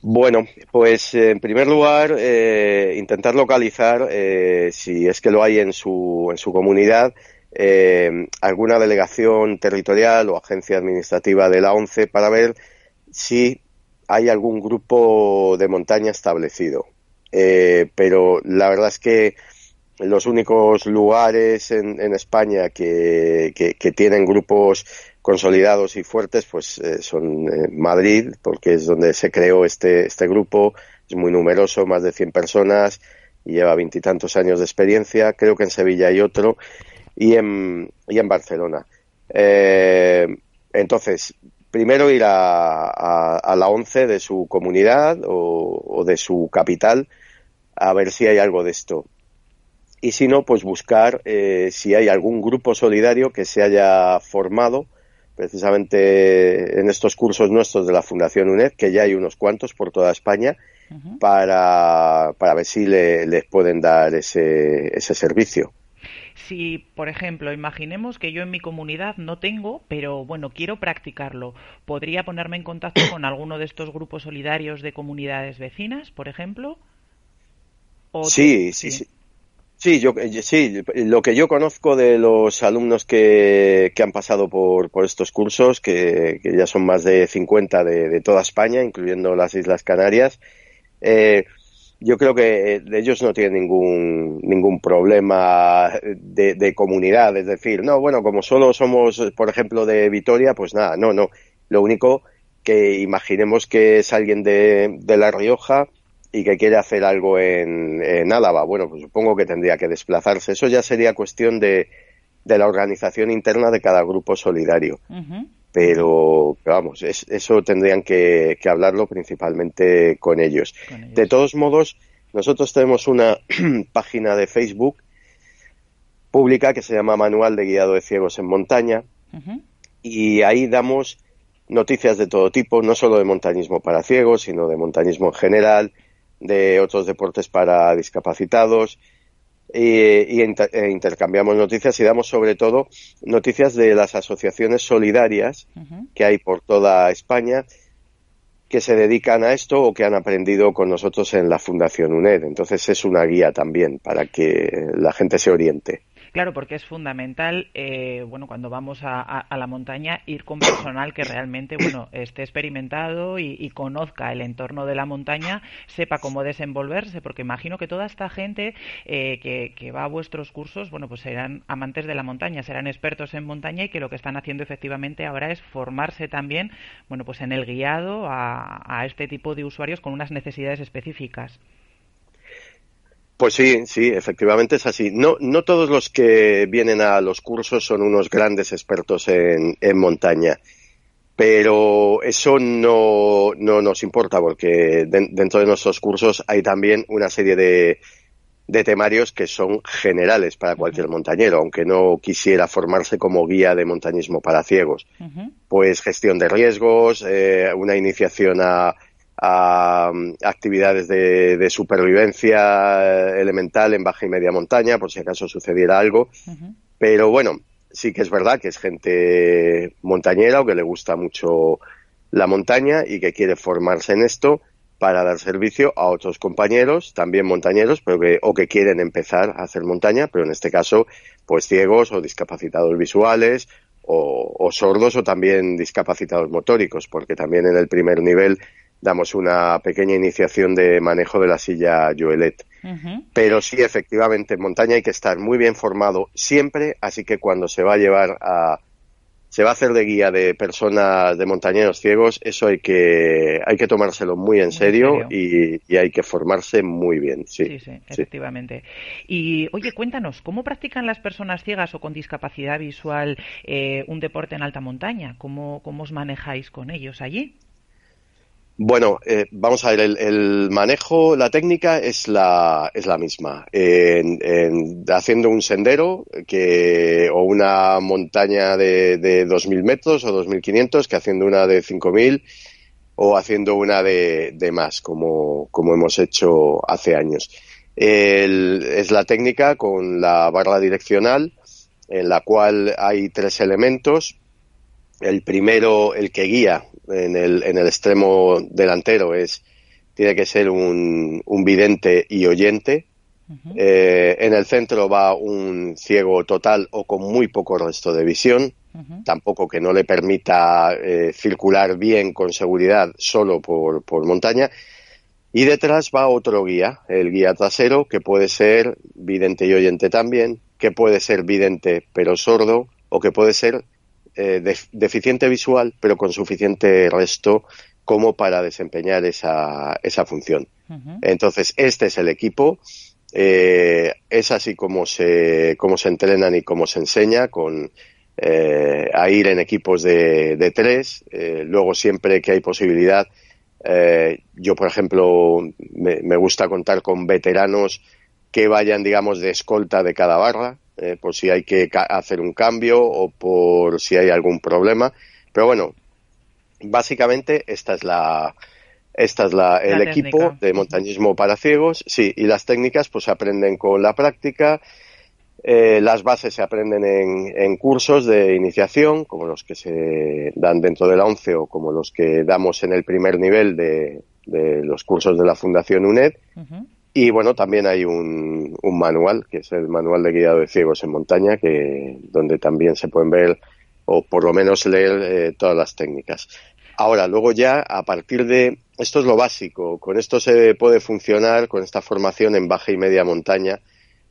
Bueno, pues eh, en primer lugar, eh, intentar localizar, eh, si es que lo hay en su, en su comunidad, eh, alguna delegación territorial o agencia administrativa de la ONCE para ver si hay algún grupo de montaña establecido. Eh, pero la verdad es que los únicos lugares en, en España que, tienen grupos consolidados y fuertes pues eh, son eh, Madrid porque es donde se creó este este grupo. Es muy numeroso más de 100 personas y lleva veintitantos años de experiencia creo que en Sevilla hay otro y en y en Barcelona. Eh, entonces primero ir a, a, a la ONCE de su comunidad o, o de su capital a ver si hay algo de esto y si no, pues buscar eh, si hay algún grupo solidario que se haya formado precisamente en estos cursos nuestros de la Fundación UNED, que ya hay unos cuantos por toda España, para, para ver si le, les pueden dar ese, ese servicio. Si, por ejemplo, imaginemos que yo en mi comunidad no tengo, pero bueno, quiero practicarlo, ¿podría ponerme en contacto con alguno de estos grupos solidarios de comunidades vecinas, por ejemplo? ¿O Sí, sí, sí. Sí, yo, eh, sí, lo que yo conozco de los alumnos que, que han pasado por, por estos cursos, que, que ya son más de 50 de, de toda España, incluyendo las Islas Canarias, eh, yo creo que eh, ellos no tienen ningún, ningún problema de, de comunidad, es decir, no, bueno, como solo somos, por ejemplo, de Vitoria, pues nada, no, no. Lo único que imaginemos que es alguien de, de La Rioja y que quiere hacer algo en, en Álava. Bueno, pues supongo que tendría que desplazarse. Eso ya sería cuestión de, de la organización interna de cada grupo solidario. Pero, pero vamos, es- eso tendrían que, que hablarlo principalmente con ellos. Con ellos. De todos modos, nosotros tenemos una [clears throat] página de Facebook pública que se llama Manual de Guiado de Ciegos en Montaña y ahí damos noticias de todo tipo, no solo de montañismo para ciegos, sino de montañismo en general, de otros deportes para discapacitados, y, y inter- e intercambiamos noticias y damos sobre todo noticias de las asociaciones solidarias que hay por toda España que se dedican a esto o que han aprendido con nosotros en la Fundación UNED. Entonces es una guía también para que la gente se oriente. Claro, porque es fundamental, eh, bueno, cuando vamos a, a- la montaña, ir con personal que realmente, bueno, esté experimentado y, y conozca el entorno de la montaña, sepa cómo desenvolverse, porque imagino que toda esta gente eh, que, que va a vuestros cursos, bueno, pues serán amantes de la montaña, serán expertos en montaña y que lo que están haciendo efectivamente ahora es formarse también, bueno, pues en el guiado a este tipo de usuarios con unas necesidades específicas. Pues sí, sí, efectivamente es así. No, no todos los que vienen a los cursos son unos grandes expertos en, en montaña, pero eso no, no nos importa porque den- dentro de nuestros cursos hay también una serie de, de temarios que son generales para cualquier montañero, aunque no quisiera formarse como guía de montañismo para ciegos. Pues gestión de riesgos, eh, una iniciación a, a, mm, actividades de, de supervivencia eh, elemental en baja y media montaña, por si acaso sucediera algo. Pero bueno, sí que es verdad que es gente montañera o que le gusta mucho la montaña y que quiere formarse en esto para dar servicio a otros compañeros, también montañeros, pero que, o que quieren empezar a hacer montaña, pero en este caso, pues ciegos o discapacitados visuales o, o sordos o también discapacitados motóricos, porque también en el primer nivel damos una pequeña iniciación de manejo de la silla Joelet. Pero sí, efectivamente, en montaña hay que estar muy bien formado siempre, así que cuando se va a llevar a, se va a hacer de guía de personas, de montañeros ciegos, eso hay que, hay que tomárselo muy en serio, Y, y hay que formarse muy bien, sí. Sí, sí, efectivamente. Y oye, cuéntanos, ¿cómo practican las personas ciegas o con discapacidad visual eh, un deporte en alta montaña? ¿Cómo, ¿Cómo os manejáis con ellos allí? Bueno, eh, vamos a ver, el, el, manejo, la técnica es la, es la misma. En, en, haciendo un sendero que, o una montaña de, de 2.000 metros o 2.500 que haciendo una de 5.000 o haciendo una de, de más, como, como, hemos hecho hace años. El, es la técnica con la barra direccional en la cual hay tres elementos. El primero, el que guía, en el, en el extremo delantero es tiene que ser un, un vidente y oyente. Uh -huh. eh, en el centro va un ciego total o con muy poco resto de visión, uh -huh. tampoco que no le permita eh, circular bien con seguridad solo por, por montaña. Y detrás va otro guía, el guía trasero, que puede ser vidente y oyente también, que puede ser vidente pero sordo, o que puede ser eh, de, deficiente visual, pero con suficiente resto como para desempeñar esa, esa función. Uh -huh. Entonces, este es el equipo. Eh, es así como se, como se entrenan y cómo se enseña, con eh, a ir en equipos de, de tres. Eh, luego, siempre que hay posibilidad, eh, yo, por ejemplo, me, me gusta contar con veteranos que vayan, digamos, de escolta de cada barra, eh, por si hay que hacer un cambio o por si hay algún problema. Pero bueno, básicamente esta es la esta es la, el la equipo de montañismo para ciegos, sí, y las técnicas pues se aprenden con la práctica, eh, las bases se aprenden en, en, cursos de iniciación, como los que se dan dentro de la ONCE o como los que damos en el primer nivel de, de los cursos de la Fundación UNED. Uh -huh. Y bueno, también hay un, manual, que es el manual de guiado de ciegos en montaña, que donde también se pueden ver o por lo menos leer eh, todas las técnicas. Ahora, luego ya, a partir de, esto es lo básico, con esto se puede funcionar, con esta formación en baja y media montaña,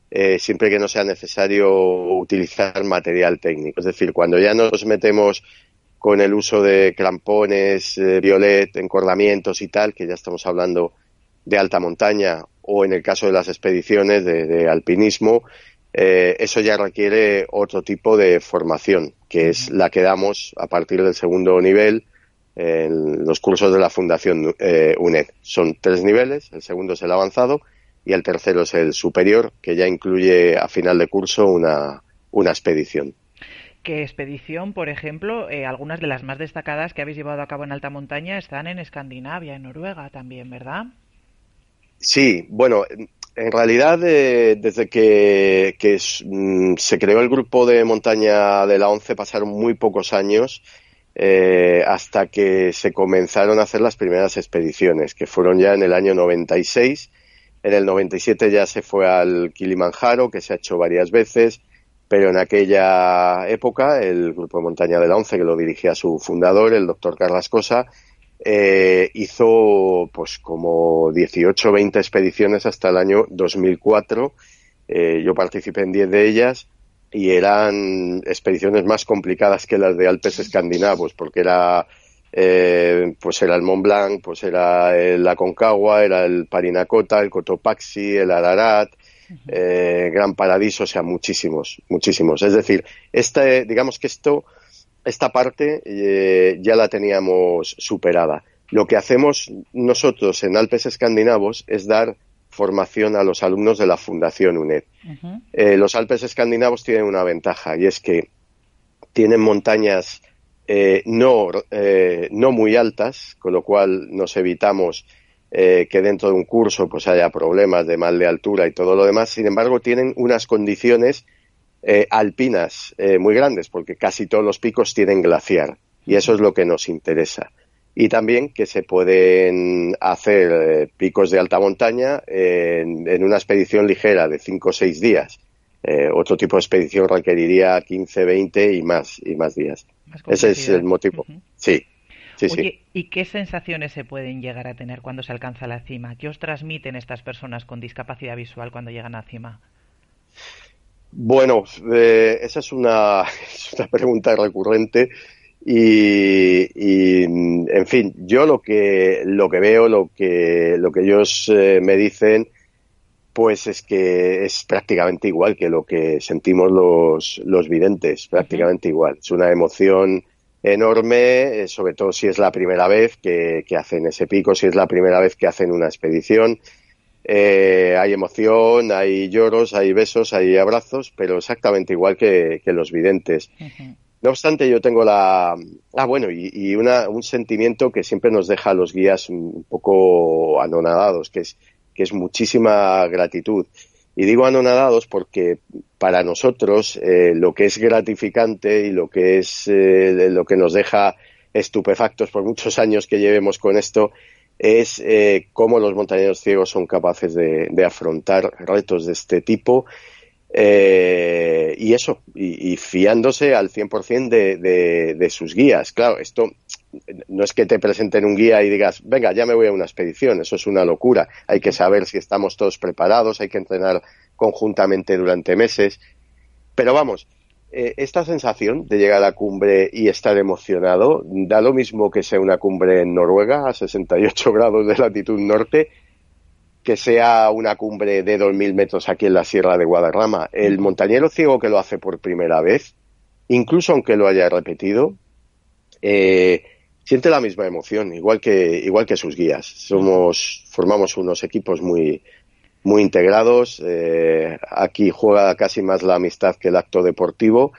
eh, siempre que no sea necesario utilizar material técnico. Es decir, cuando ya nos metemos con el uso de crampones, eh, violet, encordamientos y tal, que ya estamos hablando de alta montaña o en el caso de las expediciones de, de alpinismo, eh, eso ya requiere otro tipo de formación, que es la que damos a partir del segundo nivel en los cursos de la Fundación eh, UNED. Son tres niveles, el segundo es el avanzado y el tercero es el superior, que ya incluye a final de curso una, una expedición. ¿Qué expedición, por ejemplo, eh, algunas de las más destacadas que habéis llevado a cabo en alta montaña están en Escandinavia, en Noruega también, ¿verdad? Sí, bueno, en realidad eh, desde que, mm, se creó el grupo de montaña de la ONCE pasaron muy pocos años eh, hasta que se comenzaron a hacer las primeras expediciones, que fueron ya en el año 96. En el 97 ya se fue al Kilimanjaro, que se ha hecho varias veces, pero en aquella época el grupo de montaña de la ONCE, que lo dirigía su fundador, el doctor Carrascosa, eh, hizo pues como 18 o 20 expediciones hasta el año 2004. Eh, yo participé en 10 de ellas y eran expediciones más complicadas que las de Alpes escandinavos porque era eh, pues era el Mont Blanc, pues era el Aconcagua, era el Parinacota, el Cotopaxi, el Ararat, eh, Gran Paradiso, o sea, muchísimos, muchísimos. Es decir, este, digamos que esto esta parte eh, ya la teníamos superada. Lo que hacemos nosotros en Alpes Escandinavos es dar formación a los alumnos de la Fundación UNED. Uh -huh. eh, los Alpes Escandinavos tienen una ventaja y es que tienen montañas eh, no, eh, no muy altas, con lo cual nos evitamos eh, que dentro de un curso pues haya problemas de mal de altura y todo lo demás. Sin embargo, tienen unas condiciones eh, alpinas eh, muy grandes, porque casi todos los picos tienen glaciar, y eso es lo que nos interesa. Y también que se pueden hacer eh, picos de alta montaña en, en, una expedición ligera de 5 o 6 días. Eh, otro tipo de expedición requeriría 15, 20 y más, y más días. Más Ese es el motivo. Uh -huh. Sí. Sí, Oye, sí. ¿y qué sensaciones se pueden llegar a tener cuando se alcanza la cima? ¿Qué os transmiten estas personas con discapacidad visual cuando llegan a la cima? Bueno, eh, esa es una, [laughs] es una, pregunta recurrente y, y, en fin, yo lo que lo que veo, lo que lo que ellos eh, me dicen, pues es que es prácticamente igual que lo que sentimos los los videntes, prácticamente uh -huh. igual. Es una emoción enorme, eh, sobre todo si es la primera vez que, que, hacen ese pico, si es la primera vez que hacen una expedición. Eh, hay emoción, hay lloros, hay besos, hay abrazos, pero exactamente igual que, que los videntes. Uh -huh. No obstante, yo tengo la. Ah, bueno, y, y una, un sentimiento que siempre nos deja a los guías un poco anonadados, que es, que es muchísima gratitud. Y digo anonadados porque para nosotros eh, lo que es gratificante y lo que es eh, lo que nos deja estupefactos por muchos años que llevemos con esto es eh, cómo los montañeros ciegos son capaces de, afrontar retos de este tipo eh, y eso, y, y, fiándose al 100% de, de, de sus guías. Claro, esto no es que te presenten un guía y digas, venga, ya me voy a una expedición, eso es una locura. Hay que saber si estamos todos preparados, hay que entrenar conjuntamente durante meses. Pero vamos, eh, esta sensación de llegar a la cumbre y estar emocionado da lo mismo que sea una cumbre en Noruega a 68 grados de latitud norte que sea una cumbre de 2.000 metros aquí en la Sierra de Guadarrama. El montañero ciego que lo hace por primera vez, incluso aunque lo haya repetido, eh, siente la misma emoción, igual que, igual que sus guías. Somos, formamos unos equipos muy, muy integrados. Eh, aquí juega casi más la amistad que el acto deportivo.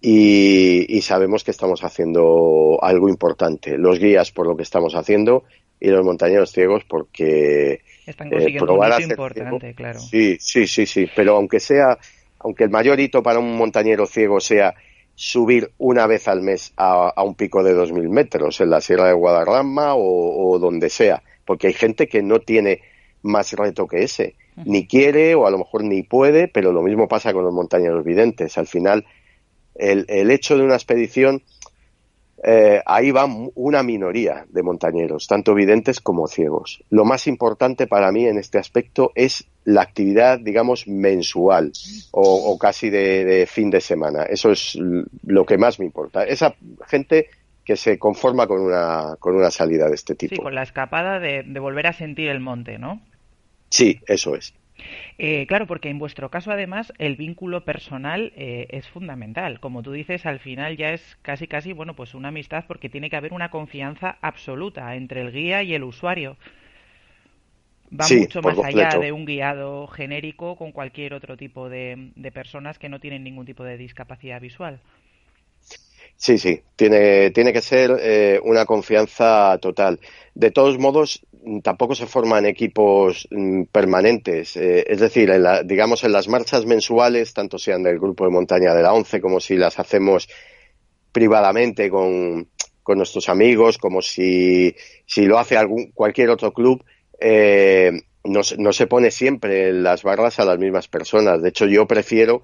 Y, y, sabemos que estamos haciendo algo importante. Los guías por lo que estamos haciendo y los montañeros ciegos porque están consiguiendo eh, probar un hito importante, ciego, claro. Sí, sí, sí, sí. Pero aunque sea, aunque el mayor hito para un montañero ciego sea subir una vez al mes a, a un pico de 2.000 metros en la Sierra de Guadarrama o, o, donde sea, porque hay gente que no tiene más reto que ese, ni quiere o a lo mejor ni puede, pero lo mismo pasa con los montañeros videntes. Al final, el, el hecho de una expedición, eh, ahí va una minoría de montañeros, tanto videntes como ciegos. Lo más importante para mí en este aspecto es la actividad, digamos, mensual o, o casi de, de, fin de semana. Eso es lo que más me importa. Esa gente que se conforma con una, con una salida de este tipo. Sí, con la escapada de, de volver a sentir el monte, ¿no? Sí, eso es. Eh, claro, porque en vuestro caso, además, el vínculo personal eh, es fundamental. Como tú dices, al final ya es casi, casi, bueno, pues una amistad porque tiene que haber una confianza absoluta entre el guía y el usuario. Va sí, mucho más completo. allá de un guiado genérico con cualquier otro tipo de, de personas que no tienen ningún tipo de discapacidad visual. Sí, sí, tiene, tiene que ser eh, una confianza total. De todos modos, tampoco se forman equipos mm, permanentes. Eh, es decir, en la, digamos en las marchas mensuales, tanto sean del grupo de montaña de la ONCE como si las hacemos privadamente con, con nuestros amigos, como si, si lo hace algún, cualquier otro club, eh, no, no se pone siempre las barras a las mismas personas. De hecho, yo prefiero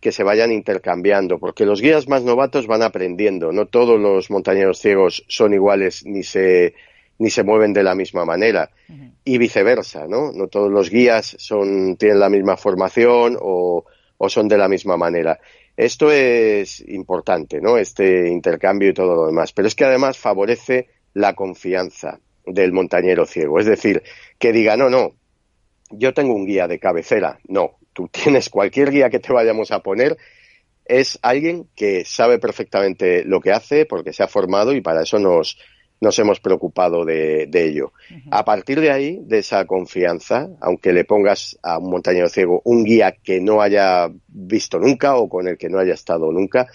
que se vayan intercambiando, porque los guías más novatos van aprendiendo. No todos los montañeros ciegos son iguales ni se, ni se mueven de la misma manera. Uh -huh. Y viceversa, ¿no? No todos los guías son, tienen la misma formación o, o son de la misma manera. Esto es importante, ¿no? Este intercambio y todo lo demás. Pero es que además favorece la confianza del montañero ciego. Es decir, que diga, no, no, yo tengo un guía de cabecera. No, tú tienes cualquier guía que te vayamos a poner, es alguien que sabe perfectamente lo que hace porque se ha formado y para eso nos, nos hemos preocupado de, de ello. Uh -huh. A partir de ahí, de esa confianza, aunque le pongas a un montañero ciego un guía que no haya visto nunca o con el que no haya estado nunca,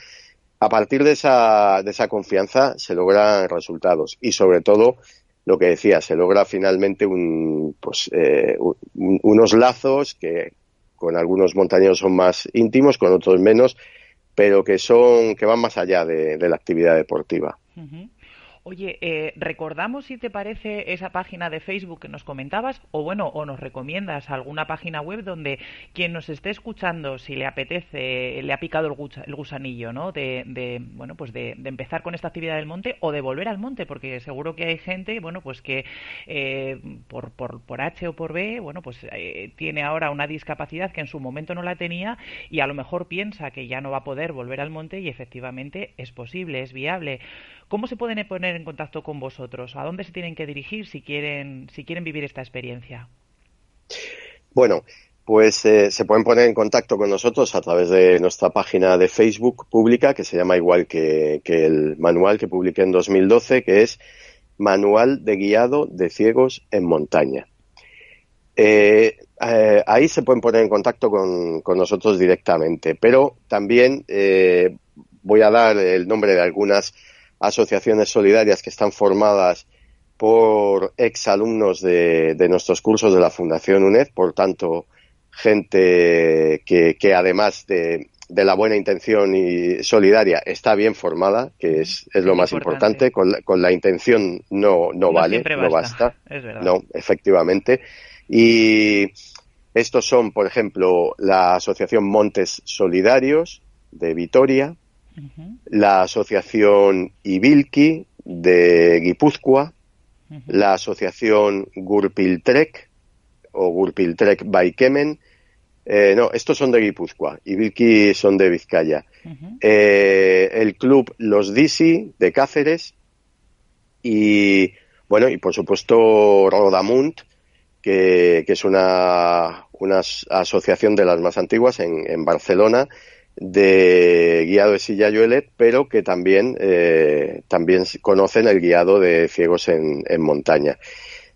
a partir de esa, de esa confianza se logran resultados y sobre todo lo que decía, se logra finalmente un, pues, eh, un, unos lazos que con algunos montañeros son más íntimos, con otros menos, pero que son que van más allá de, de la actividad deportiva. Oye, eh, recordamos si te parece esa página de Facebook que nos comentabas, o bueno, o nos recomiendas alguna página web donde quien nos esté escuchando, si le apetece, le ha picado el, gusa, el gusanillo, ¿no? De, de bueno, pues de, de, empezar con esta actividad del monte o de volver al monte, porque seguro que hay gente, bueno, pues que eh, por, por, por H o por B, bueno, pues eh, tiene ahora una discapacidad que en su momento no la tenía y a lo mejor piensa que ya no va a poder volver al monte y efectivamente es posible, es viable. ¿Cómo se pueden poner en contacto con vosotros? ¿A dónde se tienen que dirigir si quieren, vivir esta experiencia? Bueno, pues eh, se pueden poner en contacto con nosotros a través de nuestra página de Facebook pública, que se llama igual que, el manual que publiqué en 2012, que es Manual de Guiado de Ciegos en Montaña. Eh, eh, ahí se pueden poner en contacto con, con nosotros directamente, pero también voy a dar el nombre de algunas asociaciones solidarias que están formadas por exalumnos de, de nuestros cursos de la Fundación UNED, por tanto, gente que, que además de, de la buena intención y solidaria está bien formada, que es, es lo más importante. Con, la, con la intención no, no, No vale, no basta, basta. es verdad. No, efectivamente. Y estos son, por ejemplo, la Asociación Montes Solidarios de Vitoria, la Asociación Ibilki de Guipúzcoa, la Asociación Gurpiltrek o Gurpiltrek Baikemen. Eh, no, estos son de Guipúzcoa, Ibilki son de Vizcaya. Eh, el club Los Disi de Cáceres y, bueno, y por supuesto Rodamunt, que, que es una, una as- asociación de las más antiguas en, en Barcelona de guiado de silla Joelet, pero que también, eh, también conocen el guiado de ciegos en, montaña.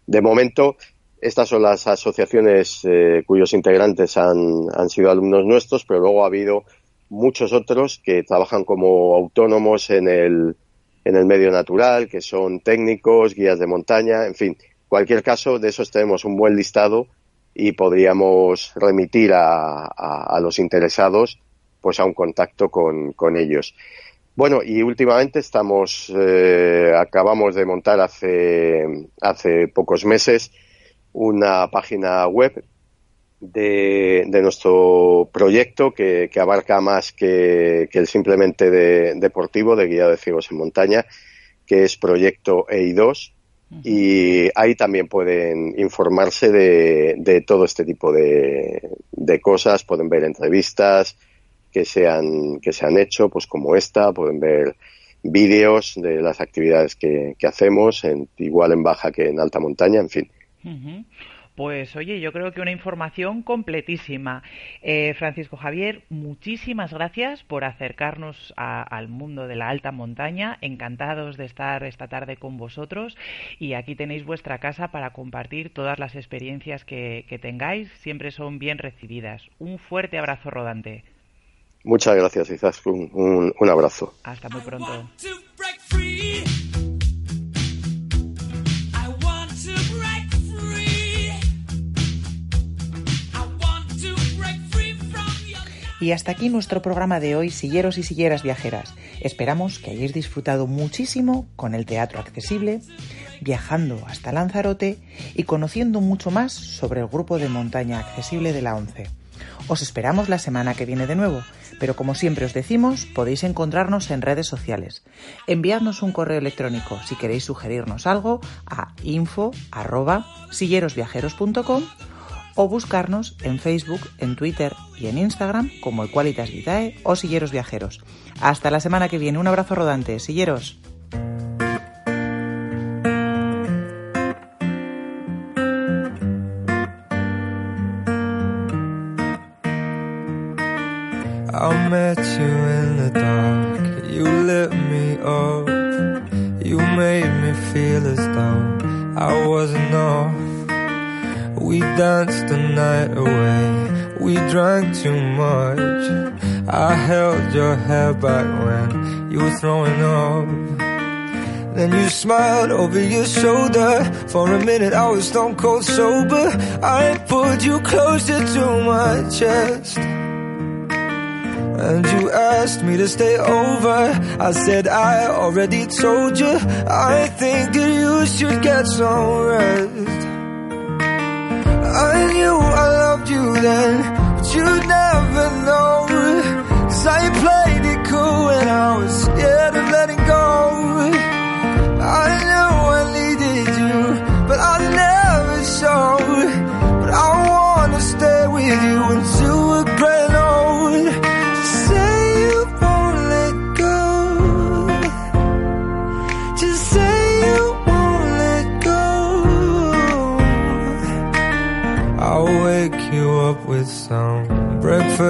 De momento, estas son las asociaciones eh, cuyos integrantes han, han sido alumnos nuestros, pero luego ha habido muchos otros que trabajan como autónomos en el, en el medio natural, que son técnicos, guías de montaña, en fin, cualquier caso, de esos tenemos un buen listado y podríamos remitir a- a los interesados pues a un contacto con, con ellos. Bueno, y últimamente estamos, eh, acabamos de montar hace, hace pocos meses una página web de, de nuestro proyecto que, que abarca más que, que el simplemente de, deportivo de guía de ciegos en montaña, que es Proyecto EI2. Y ahí también pueden informarse de, de todo este tipo de, de cosas, pueden ver entrevistas que se han, que se han hecho, pues como esta, pueden ver vídeos de las actividades que, que hacemos, en, igual en baja que en alta montaña, en fin. Pues oye, yo creo que una información completísima. Eh, Francisco Javier, muchísimas gracias por acercarnos a- al mundo de la alta montaña. Encantados de estar esta tarde con vosotros y aquí tenéis vuestra casa para compartir todas las experiencias que, que tengáis. Siempre son bien recibidas. Un fuerte abrazo rodante. Muchas gracias, Izaskun. Un, un abrazo. Hasta muy pronto. Y hasta aquí nuestro programa de hoy, Silleros y Silleras Viajeras. Esperamos que hayáis disfrutado muchísimo con el teatro accesible, viajando hasta Lanzarote y conociendo mucho más sobre el grupo de montaña accesible de la ONCE. Os esperamos la semana que viene de nuevo, pero como siempre os decimos, podéis encontrarnos en redes sociales. Enviadnos un correo electrónico si queréis sugerirnos algo a info@sillerosviajeros.com o buscarnos en Facebook, en Twitter y en Instagram como Equalitas Vitae o Silleros Viajeros. Hasta la semana que viene. Un abrazo rodante, Silleros. I met you in the dark. You lit me up. You made me feel as though I wasn't off. We danced the night away. We drank too much. I held your hair back when you were throwing up. Then you smiled over your shoulder. For a minute I was stone cold sober. I pulled you closer to my chest. And you asked me to stay over. I said I already told you. I think that you should get some rest. I knew I loved you then, but you never know. Cause I played it cool when I was scared of letting go.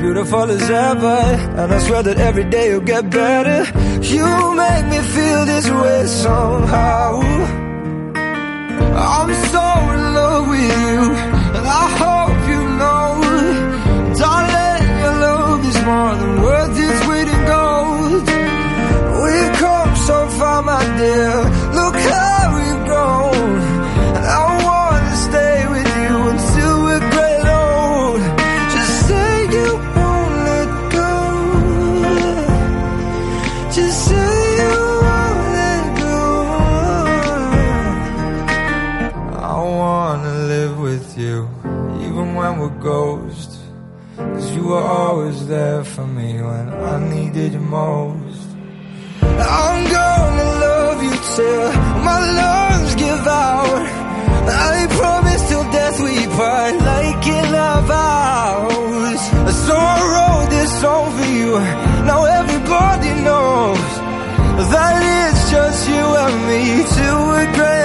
beautiful as ever, and I swear that every day you'll get better. You make me feel this way somehow. I'm so in love with you, and I hope you know, darling, your love is more than worth its weight in gold. We've come so far, my dear. Look ghost. Cause you were always there for me when I needed you most. I'm gonna love you till my lungs give out. I promise till death we part like in our vows. So I wrote this song for you. Now everybody knows that it's just you and me two regrets.